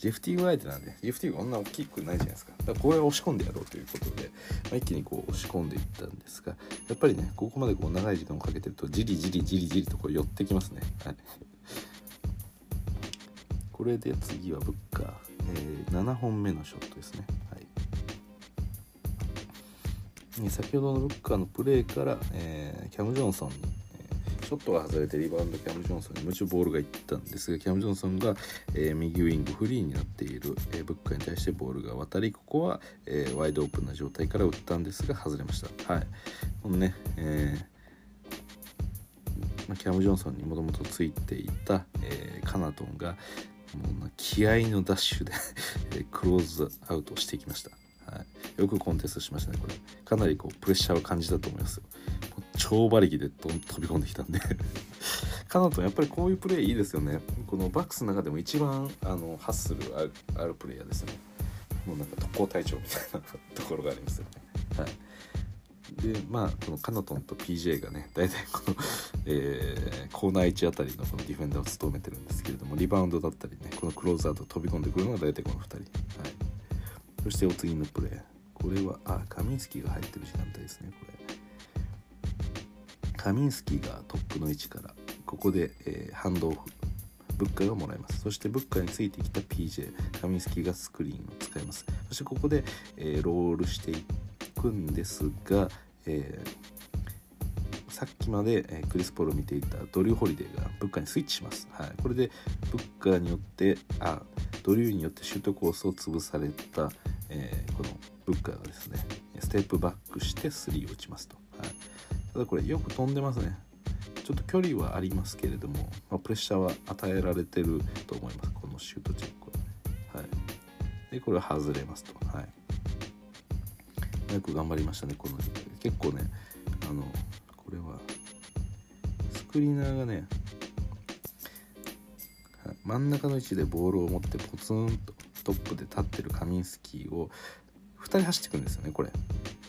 ジェフティーグ相手なんで、ジェフティーグこんな大きくないじゃないですか。だからこれを押し込んでやろうということで、まあ、一気にこう押し込んでいったんですが、やっぱりね、ここまでこう長い時間をかけてると、じりじりじりじりとこう寄ってきますね。はい。これで次はブッカー。えー、7本目のショットですね。はい、先ほどのブッカーのプレーから、えー、キャム・ジョンソンに、ショットが外れてリバウンドキャム・ジョンソンに夢中ボールがいったんですがキャム・ジョンソンが、えー、右ウィングフリーになっている、えブッカーに対してボールが渡りここは、えワイドオープンな状態から打ったんですが外れました。はい、このね、えキャム・ジョンソンにもともとついていた、えー、カナトンが、もう気合のダッシュでクローズアウトしていきました、よくコンテストしましたねこれ。かなりこうプレッシャーを感じたと思いますよ。超馬力でどん飛び込んできたんで。カナトンやっぱりこういうプレーいいですよね。このバックスの中でも一番あのハッスルあるあるプレイヤーですね。もうなんか特攻隊長みたいなところがありますよね。はい。でまあこのカナトンと PJ がね大体この、えー、コーナー1あたりのこのディフェンダーを務めてるんですけれどもリバウンドだったりねこのクローズアウト飛び込んでくるのが大体この2人、はい、そしてお次のプレー。これはあカミンスキーが入ってる時間帯ですねこれ。カミンスキーがトップの位置からここで、えー、ハンドオフブッカーがもらえます。そしてブッカーについてきた PJ カミンスキーがスクリーンを使います。そしてここで、えー、ロールしていくんですが、えー、さっきまで、えクリス・ポールを見ていたドリュー・ホリデーがブッカーにスイッチします。はい、これでブッカーによってあドリューによってシュートコースを潰された、え、ブッカーがですねステップバックして3を打ちますと。はい、ただこれよく飛んでますね。ちょっと距離はありますけれども、まあ、プレッシャーは与えられてると思いますこのシュートチェックは。はい、でこれは外れますと。はいよく頑張りましたねこの結構ねあのこれはスクリーナーがね真ん中の位置でボールを持ってポツンとトップで立ってるカミンスキーを人走ってくんですよねこれ。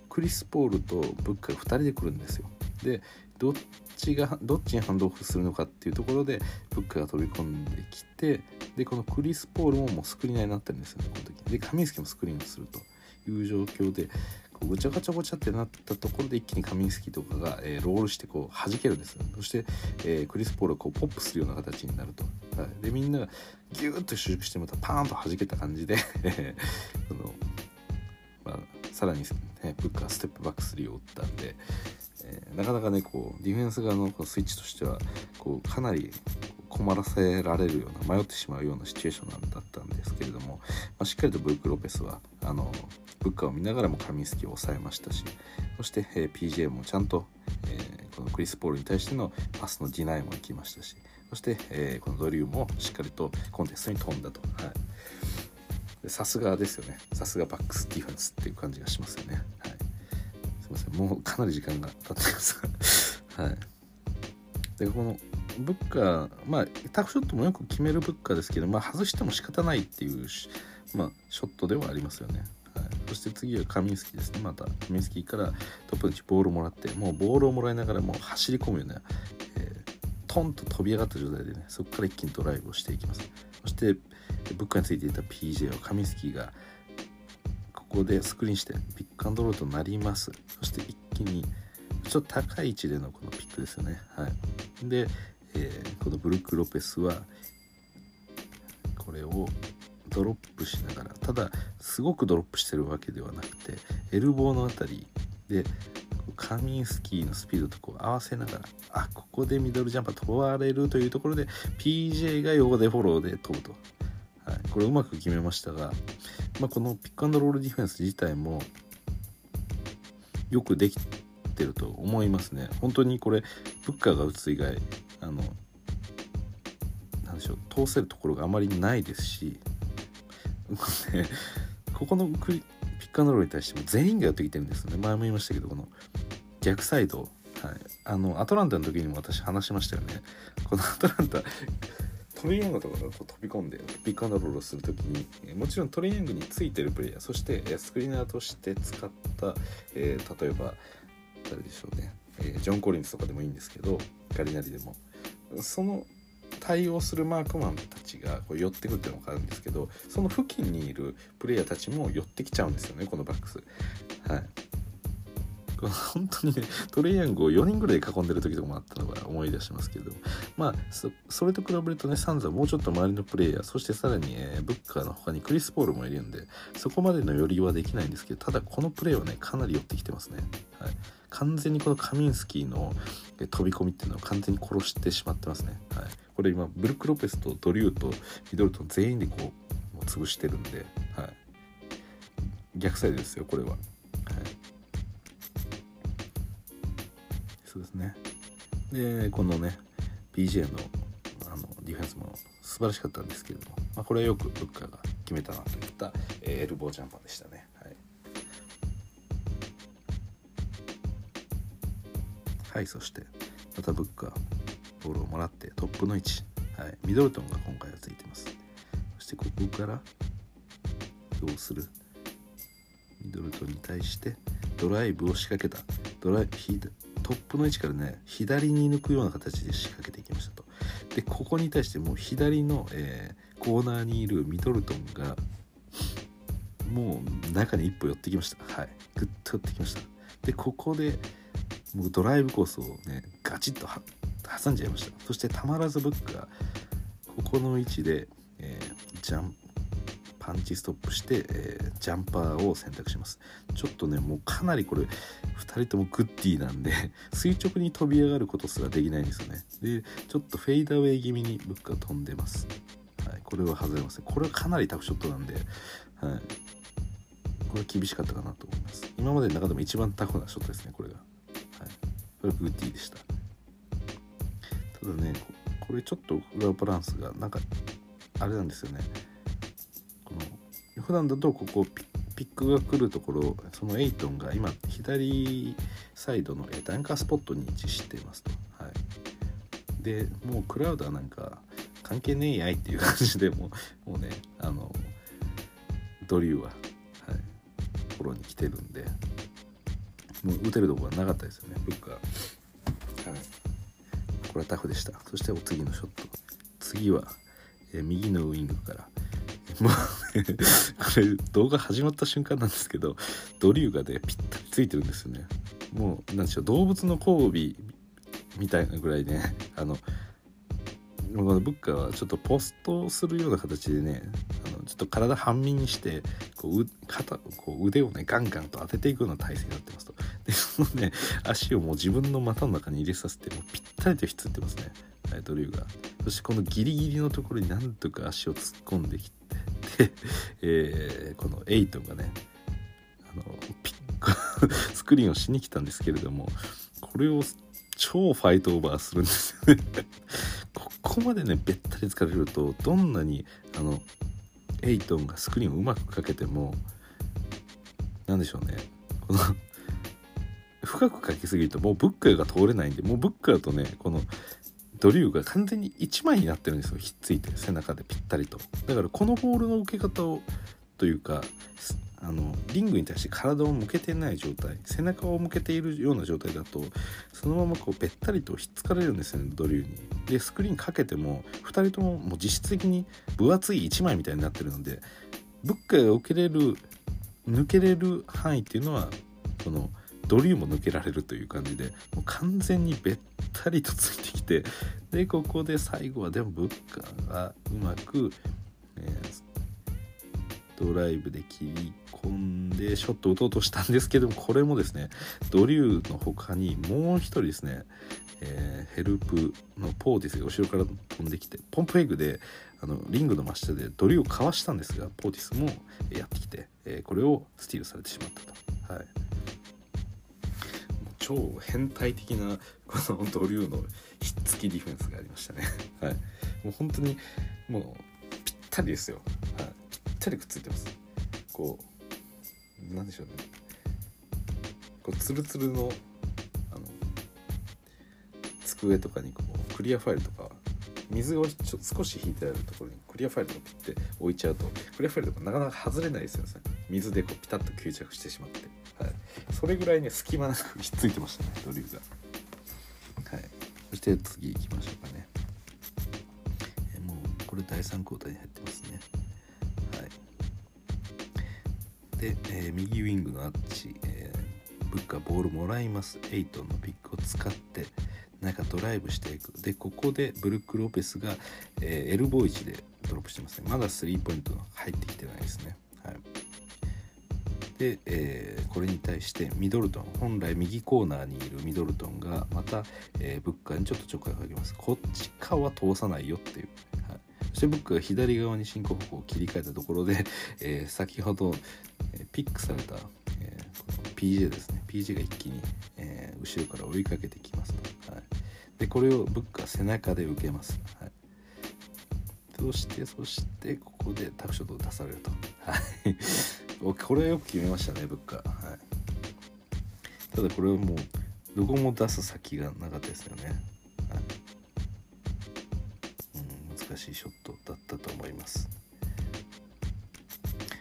クリス・ポールとブッカが2人で来るんですよ。でどっちがどっちにハンドオフするのかっていうところでブッカが飛び込んできてでこのクリス・ポールももうスクリーナーになってるんですよねこの時。でカミンスキもスクリーンをすると。いう状況でごちゃごちゃごちゃってなったところで一気にカミンスキとかが、えー、ロールしてこう弾けるんです。そして、えー、クリス・ポールがこうポップするような形になると、はい、でみんながギューッと収縮してまたパーンと弾けた感じで この、まあ、さらに、ね、ブッカーステップバック3を打ったんで、えー、なかなかねこうディフェンス側のスイッチとしてはこうかなり困らせられるような迷ってしまうようなシチュエーションなんだったんですけれども、まあ、しっかりとブルック・ロペスはあのブッカーを見ながらもカミンスキーを抑えましたしそして、えー、PJ もちゃんと、えー、このクリス・ポールに対してのパスのディナイも行きましたしそして、えー、このドリューもしっかりとコンテストに飛んだと。さすがですよね。さすがバックスディフェンスっていう感じがしますよね。はい、すいません。もうかなり時間が経ってますはい。でこのブッカーまあタフショットもよく決めるブッカーですけど、まあ、外しても仕方ないっていう、まあ、ショットではありますよね。はい、そして次はカミンスキーですね。またカミンスキーからトップの位ボールをもらってもうボールをもらいながらもう走り込むような、えー、トンと飛び上がった状態でねそこから一気にドライブをしていきます。そしてブッカーについていた PJ をカミスキーがここでスクリーンしてピックアンドロールとなります。そして一気にちょっと高い位置でのこのピックですよね。はい。でえー、このブルック・ロペスはこれをドロップしながらただすごくドロップしてるわけではなくてエルボーの辺りでカミンスキーのスピードとこう合わせながらあここでミドルジャンパー飛ばれるというところで PJ が横でフォローで飛ぶと、はい、これうまく決めましたが、まあ、このピックアンドロールディフェンス自体もよくできてると思いますね。本当にこれブッカーが打つ以外あのなんでしょう通せるところがあまりないですしここのクリピックアンドロールに対しても全員がやってきてるんですよね。前も言いましたけどこの逆サイド、はい、あのアトランタの時にも私話しましたよね。このアトランタトレイヤングとかこう飛び込んでピックアンドロールする時にもちろんトレイヤングについてるプレイヤーそしてスクリーナーとして使った、えー、例えば誰でしょうね、えー、ジョン・コリンズとかでもいいんですけどガリナリでも。その対応するマークマンたちがこう寄ってくっていうのも分かるんですけどその付近にいるプレイヤーたちも寄ってきちゃうんですよねこのバックス。はい。本当にねトレイヤングを4人ぐらい囲んでる時とかもあったのが思い出しますけどまあそれと比べるとねサンズはもうちょっと周りのプレイヤーそしてさらに、えー、ブッカーの他にクリス・ポールもいるんでそこまでの寄りはできないんですけどただこのプレーはねかなり寄ってきてますね。はい完全にこのカミンスキーの飛び込みっていうのを完全に殺してしまってますね。はい、これ今ブルック・ロペスとドリューとミドルトン全員でこうもう潰してるんで、はい、逆サイドですよこれは。はい、そうですね。でこのね PJ のあのディフェンスも素晴らしかったんですけれども、まあ、これはよくブッカーが決めたなといった、えー、エルボージャンパーでしたね。はい。そしてまたブッカーボールをもらってトップの位置、はい、ミドルトンが今回はついてます。そしてここからどうする？ミドルトンに対してドライブを仕掛けた。ドライトップの位置からね左に抜くような形で仕掛けていきましたと。でここに対してもう左の、えー、コーナーにいるミドルトンがもう中に一歩寄ってきました。はい。グッと寄ってきました。でここで僕ドライブコースをねガチッと挟んじゃいました。そしてたまらずブックがここの位置で、えー、ジャンパンチストップして、えー、ジャンパーを選択します。ちょっとねもうかなりこれ2人ともグッディなんで 垂直に飛び上がることすらできないんですよね。でちょっとフェイダーウェイ気味にブックが飛んでます。はい、これは外れませんこれはかなりタフショットなんで、はい、これは厳しかったかなと思います。今までの中でも一番タフなショットですねこれが。はい。これグッディでした。ただねこれちょっと裏バランスがなんかあれなんですよね。この普段だとここピックが来るところそのエイトンが今左サイドのダンカースポットに位置していますと、はい、でもうクラウダーなんか関係ねえやいっていう感じでもうもうねあのドリューは、はい、フォローに来てるんで。もう打てるところがなかったですよねブッカーはい。これはタフでした。そしてお次のショット。次は、え右のウイングから。もうこれ動画始まった瞬間なんですけどドリューがねぴったりついてるんですよね。もうなんでしょう動物の交尾みたいなぐらいねあのこのブッカはちょっとポストするような形でねあのちょっと体半身にしてこう肩こう腕をねガンガンと当てていくような体勢になってますと。でそのね足をもう自分の股の中に入れさせてもうぴったりとひっつってますね、ドリューが。そしてこのギリギリのところになんとか足を突っ込んできてで、えー、このエイトがねあのピッ スクリーンをしに来たんですけれどもこれを超ファイトオーバーするんですよね。ここまでねべったり疲れるとどんなにあのエイトンがスクリーンをうまくかけても何でしょうね。この 深くかけすぎるともうブッカーが通れないんでもうブッカーとねこのドリューが完全に1枚になってるんですよひっついて背中でぴったりとだからこのボールの受け方をというかあのリングに対して体を向けてない状態背中を向けているような状態だとそのままこうべったりとひっつかれるんですよねドリューに。でスクリーンかけても2人とももう実質的に分厚い1枚みたいになってるのでブッカが受けれる抜けれる範囲っていうのはこのドリューも抜けられるという感じでもう完全にべったりとついてきてでここで最後はでもブッカーがうまく、えードライブで切り込んでショット打とうとしたんですけどもこれもですねドリューの他にもう一人ですね、えー、ヘルプのポーティスが後ろから飛んできてポンプエッグであのリングの真下でドリューをかわしたんですがポーティスもやってきて、えー、これをスティールされてしまったと。はい超変態的なこのドリューのひっつきディフェンスがありましたね。はい、もう本当にもうぴったりですよ。はい、ぴったりくっついてます。こうなんでしょうね。こうツルツルのあの机とかにこうクリアファイルとか水がちょ少し引いてあるところにクリアファイルとかピッて置いちゃうとクリアファイルとかなかなか外れないですよね。水でこうピタッと吸着してしまって、それぐらいね隙間なくひっついてましたねドリルがはい。そして次行きましょうかね。えもうこれ第3クォーターに入ってますね。はい。で、えー、右ウィングのアッチ、えー、ブッカボールもらいます。エイトのピックを使って中ドライブしていく。でここでブルック・ロペスが、えー、エルボー位置でドロップしてますね。まだスリーポイント入ってきてないですね。はい。で、えー、これに対してミドルトン本来右コーナーにいるミドルトンがまた、えー、ブッカーにちょっとちょっかいをかけます。こっち側は通さないよっていう、はい、そしてブッカーが左側に進行方向を切り替えたところで、えー、先ほど、えピックされた、えこの PJ ですね。PJ が一気に、え後ろから追いかけてきますと、はい、でこれをブッカー背中で受けます、はい、そしてそしてここでタクショットを出されると、はい、これよく決めましたねブッカー、はい、ただこれはもうどこも出す先がなかったですよね、はい。うん、難しいショットだったと思います。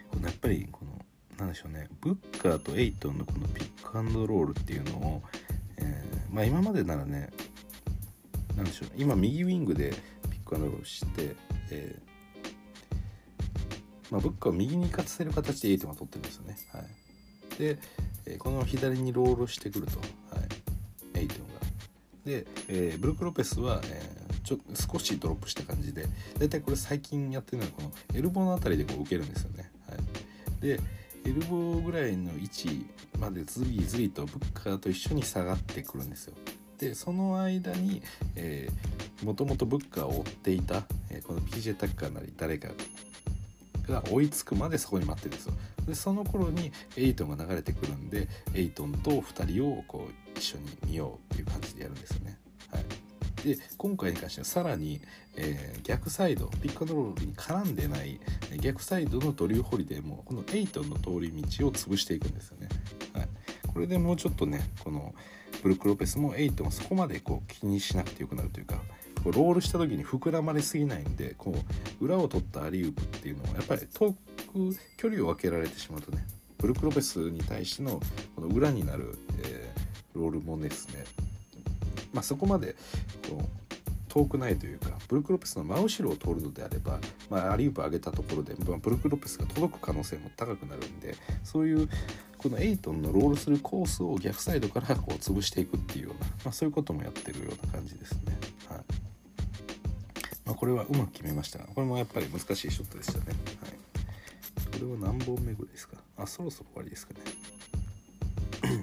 このやっぱりこのなんでしょうねブッカーとエイトンのこのピックアンドロールっていうのを、えー、まあ今までならね何でしょうね今右ウィングでピックアンドロールして、えー、まあ、ブッカーを右に行かせる形でエイトンが取ってるんですよね。はい、で、えー、この左にロールしてくると、はい、エイトンが。で、えブルック・ロペスは、えちょ少しドロップした感じで大体これ最近やってるのはこのエルボーの辺りでこう受けるんですよね。はい、でエルボーぐらいの位置までずりずりとブッカーと一緒に下がってくるんですよ。でその間に、え、もともとブッカーを追っていた、えー、この PJ タッカーなり誰かが追いつくまでそこに待ってるんですよ。でその頃にエイトンが流れてくるんでエイトンと2人をこう一緒に見ようっていう感じでやるんですよね。はいで今回に関してはさらに、えー、逆サイドピックアンドロールに絡んでない逆サイドのドリュー・ホリデーもこのエイトンの通り道を潰していくんですよね。はい、これでもうちょっとねこのブルック・ロペスもエイトンそこまでこう気にしなくてよくなるというかこうロールした時に膨らまれすぎないんでこう裏を取ったアリウープっていうのはやっぱり遠く距離を分けられてしまうとねブルク・ロペスに対してのこの裏になる、えー、ロールもですねまあ、そこまでこう遠くないというかブルク・ロペスの真後ろを通るのであれば、まあ、アリウープ上げたところで、まあ、ブルク・ロペスが届く可能性も高くなるんでそういうこのエイトンのロールするコースを逆サイドからこう潰していくっていうような、まあ、そういうこともやってるような感じですね。はいまあ、これはうまく決めました。これもやっぱり難しいショットでしたね。はい、これは何本目ぐらいですか？あそろそろ終わりですかね。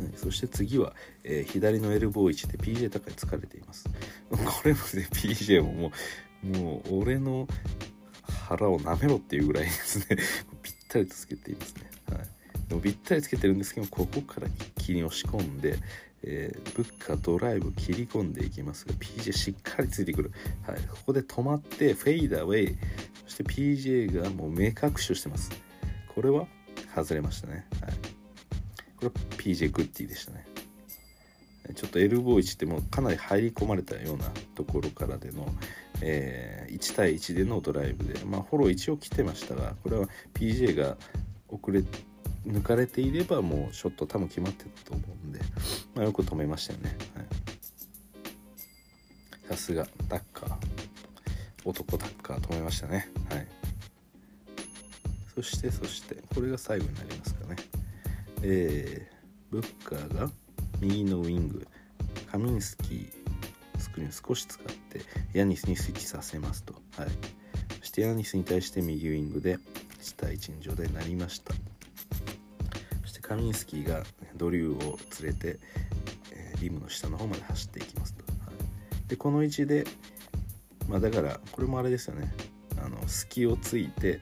はい、そして次は、えー、左のエルボー位置で PJ 高い疲れています。これまで PJ ももうもう俺の腹を舐めろっていうぐらいですね。ぴったりとつけていますね、はい、でもぴったりつけてるんですけどここから一気に押し込んで、えー、ブッカドライブ切り込んでいきます。が PJ しっかりついてくる、はい、ここで止まってフェイダーウェイ。そして PJ がもう目隠しをしてます。これは外れましたね、はい、これは PJ グッディでしたね。ちょっとエルボー1ってもうかなり入り込まれたようなところからでの、えー、1対1でのドライブで、まあ、フォロー一応来てましたがこれは PJ が遅れ抜かれていればもうショット多分決まってたと思うんで、まあ、よく止めましたよね。さすがダッカー男ダッカー止めましたね。はい、そしてそしてこれが最後になりますかね。えー、ブッカーが右のウィングカミンスキースクリーン少し使ってヤニスにスイッチさせますと、はい、そしてヤニスに対して右ウィングで1対1の状態になりましたカミンスキーがドリューを連れて、えー、リムの下の方まで走っていきますと、はい、でこの位置でまあだからこれもあれですよね。あの隙をついて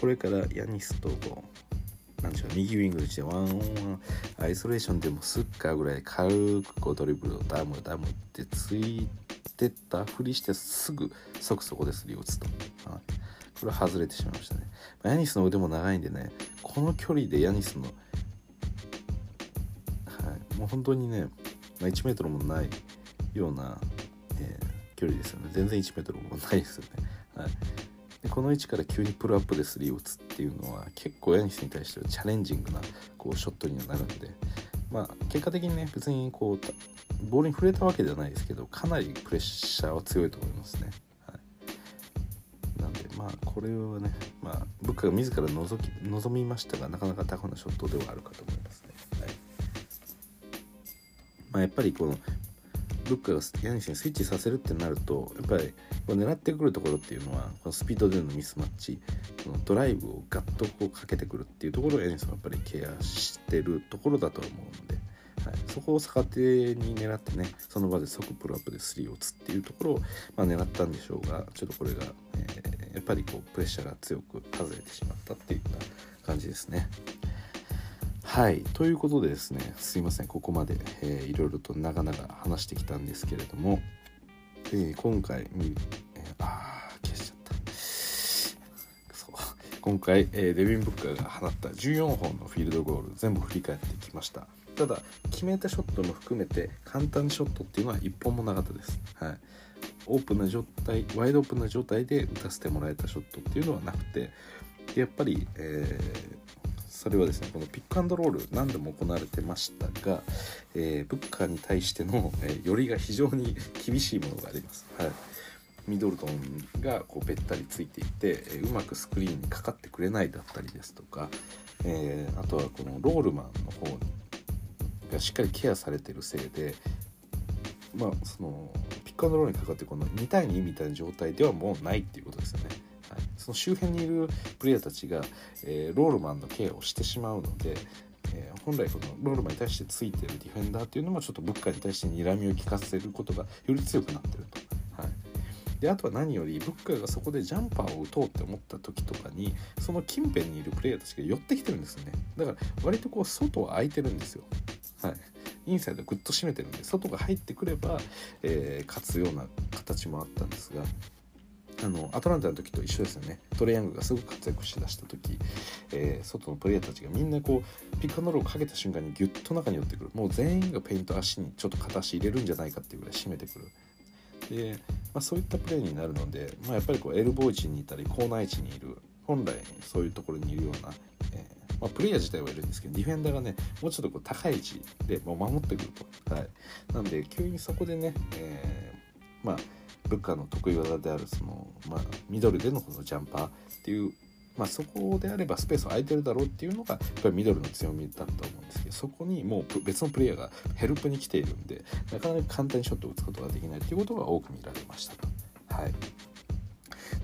これからヤニスとこうなんでしょう右ウィングでしてワンオンワンアイソレーションでもスッカーぐらい軽くこうドリブルをダムダムってついてったふりしてすぐ即そこでスリーを打つと、はい、これ外れてしまいましたね、ヤニスの腕も長いんでねこの距離でヤニスの、はい、もう本当にね、まあ、1 m もないような、えー、距離ですよね。全然1 m もないですよね、はい。でこの位置から急にプルアップでスリーを打つっていうのは結構ヤニスに対してはチャレンジングなこうショットにはなるんで、まあ、結果的にね別にこうボールに触れたわけではないですけどかなりプレッシャーは強いと思いますね。まあこれはね、まあ、ブッカが自ら望き望みましたがなかなかタフなショットではあるかと思いますね。はいまあ、やっぱりこのブッカがヤニスにスイッチさせるってなるとやっぱりこ狙ってくるところっていうのはこのスピードでのミスマッチこのドライブをガッとこうかけてくるっていうところをヤニスはやっぱりケアしてるところだと思うので、はい、そこを逆手に狙ってねその場で即プルアップでスリーを打つっていうところを、まあ、狙ったんでしょうがちょっとこれが、えー、やっぱりこうプレッシャーが強く外れてしまったっていうような感じですね。はい。ということでですねすいません。ここまで、えー、いろいろと長々話してきたんですけれども、えー、今回、えー、あ消しちゃった。そう。今回、えー、デビン・ブッカーが放った14本のフィールドゴール全部振り返ってきました。ただ決めたショットも含めて簡単ショットっていうのは1本もなかったです、はい、オープンな状態ワイドオープンな状態で打たせてもらえたショットっていうのはなくてやっぱり、えーそれはですねこのピックアンドロール何度も行われてましたが、えー、ブッカーに対しての、えー、よりが非常に厳しいものがあります。はい。ミドルトンがこうべったりついていて、えー、うまくスクリーンにかかってくれないだったりですとか、えー、あとはこのロールマンの方がしっかりケアされてるせいでまあそのピックアンドロールにかかってこの2対2みたいな状態ではもうないっていうことですよね。はいその周辺にいるプレイヤーたちが、えー、ロールマンのケアをしてしまうので、えー、本来このロールマンに対してついてるディフェンダーっていうのもちょっとブッカーに対して睨みを利かせることがより強くなってると。はいであとは何よりブッカーがそこでジャンパーを打とうって思った時とかにその近辺にいるプレイヤーたちが寄ってきてるんですよねだから割とこう外は空いてるんですよはい。インサイドグッと締めてるんで外が入ってくれば、えー、勝つような形もあったんですがあのアトランタの時と一緒ですよね。トレイヤングがすごく活躍しだした時、えー、外のプレイヤーたちがみんなこうピックアンドロールをかけた瞬間にギュッと中に寄ってくる。もう全員がペイント足にちょっと片足入れるんじゃないかっていうぐらい締めてくる。で、まあ、そういったプレーになるので、まあ、やっぱりこうエルボー位置にいたりコーナー位置にいる本来そういうところにいるような、えー、まあ、プレイヤー自体はいるんですけどディフェンダーがねもうちょっとこう高い位置でもう守ってくると、はい、なんで急にそこでね、えー、まあブッカーの得意技であるその、まあ、ミドルでのこのジャンパーっていう、まあ、そこであればスペース空いてるだろうっていうのがやっぱりミドルの強みだったと思うんですけどそこにもう別のプレイヤーがヘルプに来ているんでなかなか簡単にショットを打つことができないっていうことが多く見られましたと。はい。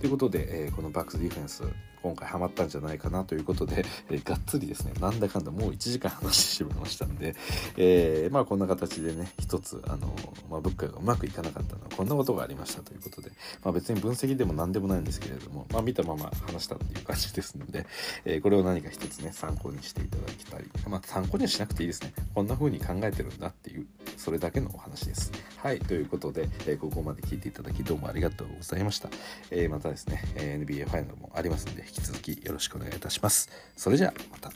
ということで、えー、このバックスディフェンス今回ハマったんじゃないかなということで、えー、がっつりですねなんだかんだもう1時間話してしまいましたんで、えー、まあこんな形でね一つあの、まあ、物価がうまくいかなかったのはこんなことがありましたということで、まあ、別に分析でも何でもないんですけれども、まあ、見たまま話したっていう感じですので、えー、これを何か一つね参考にしていただきたい、まあ、参考にはしなくていいですね。こんな風に考えてるんだっていうそれだけのお話です。はいということで、えここまで聞いていただきどうもありがとうございました、えまたですね NBA ファイナルもありますので引き続きよろしくお願いいたします。それじゃあまた。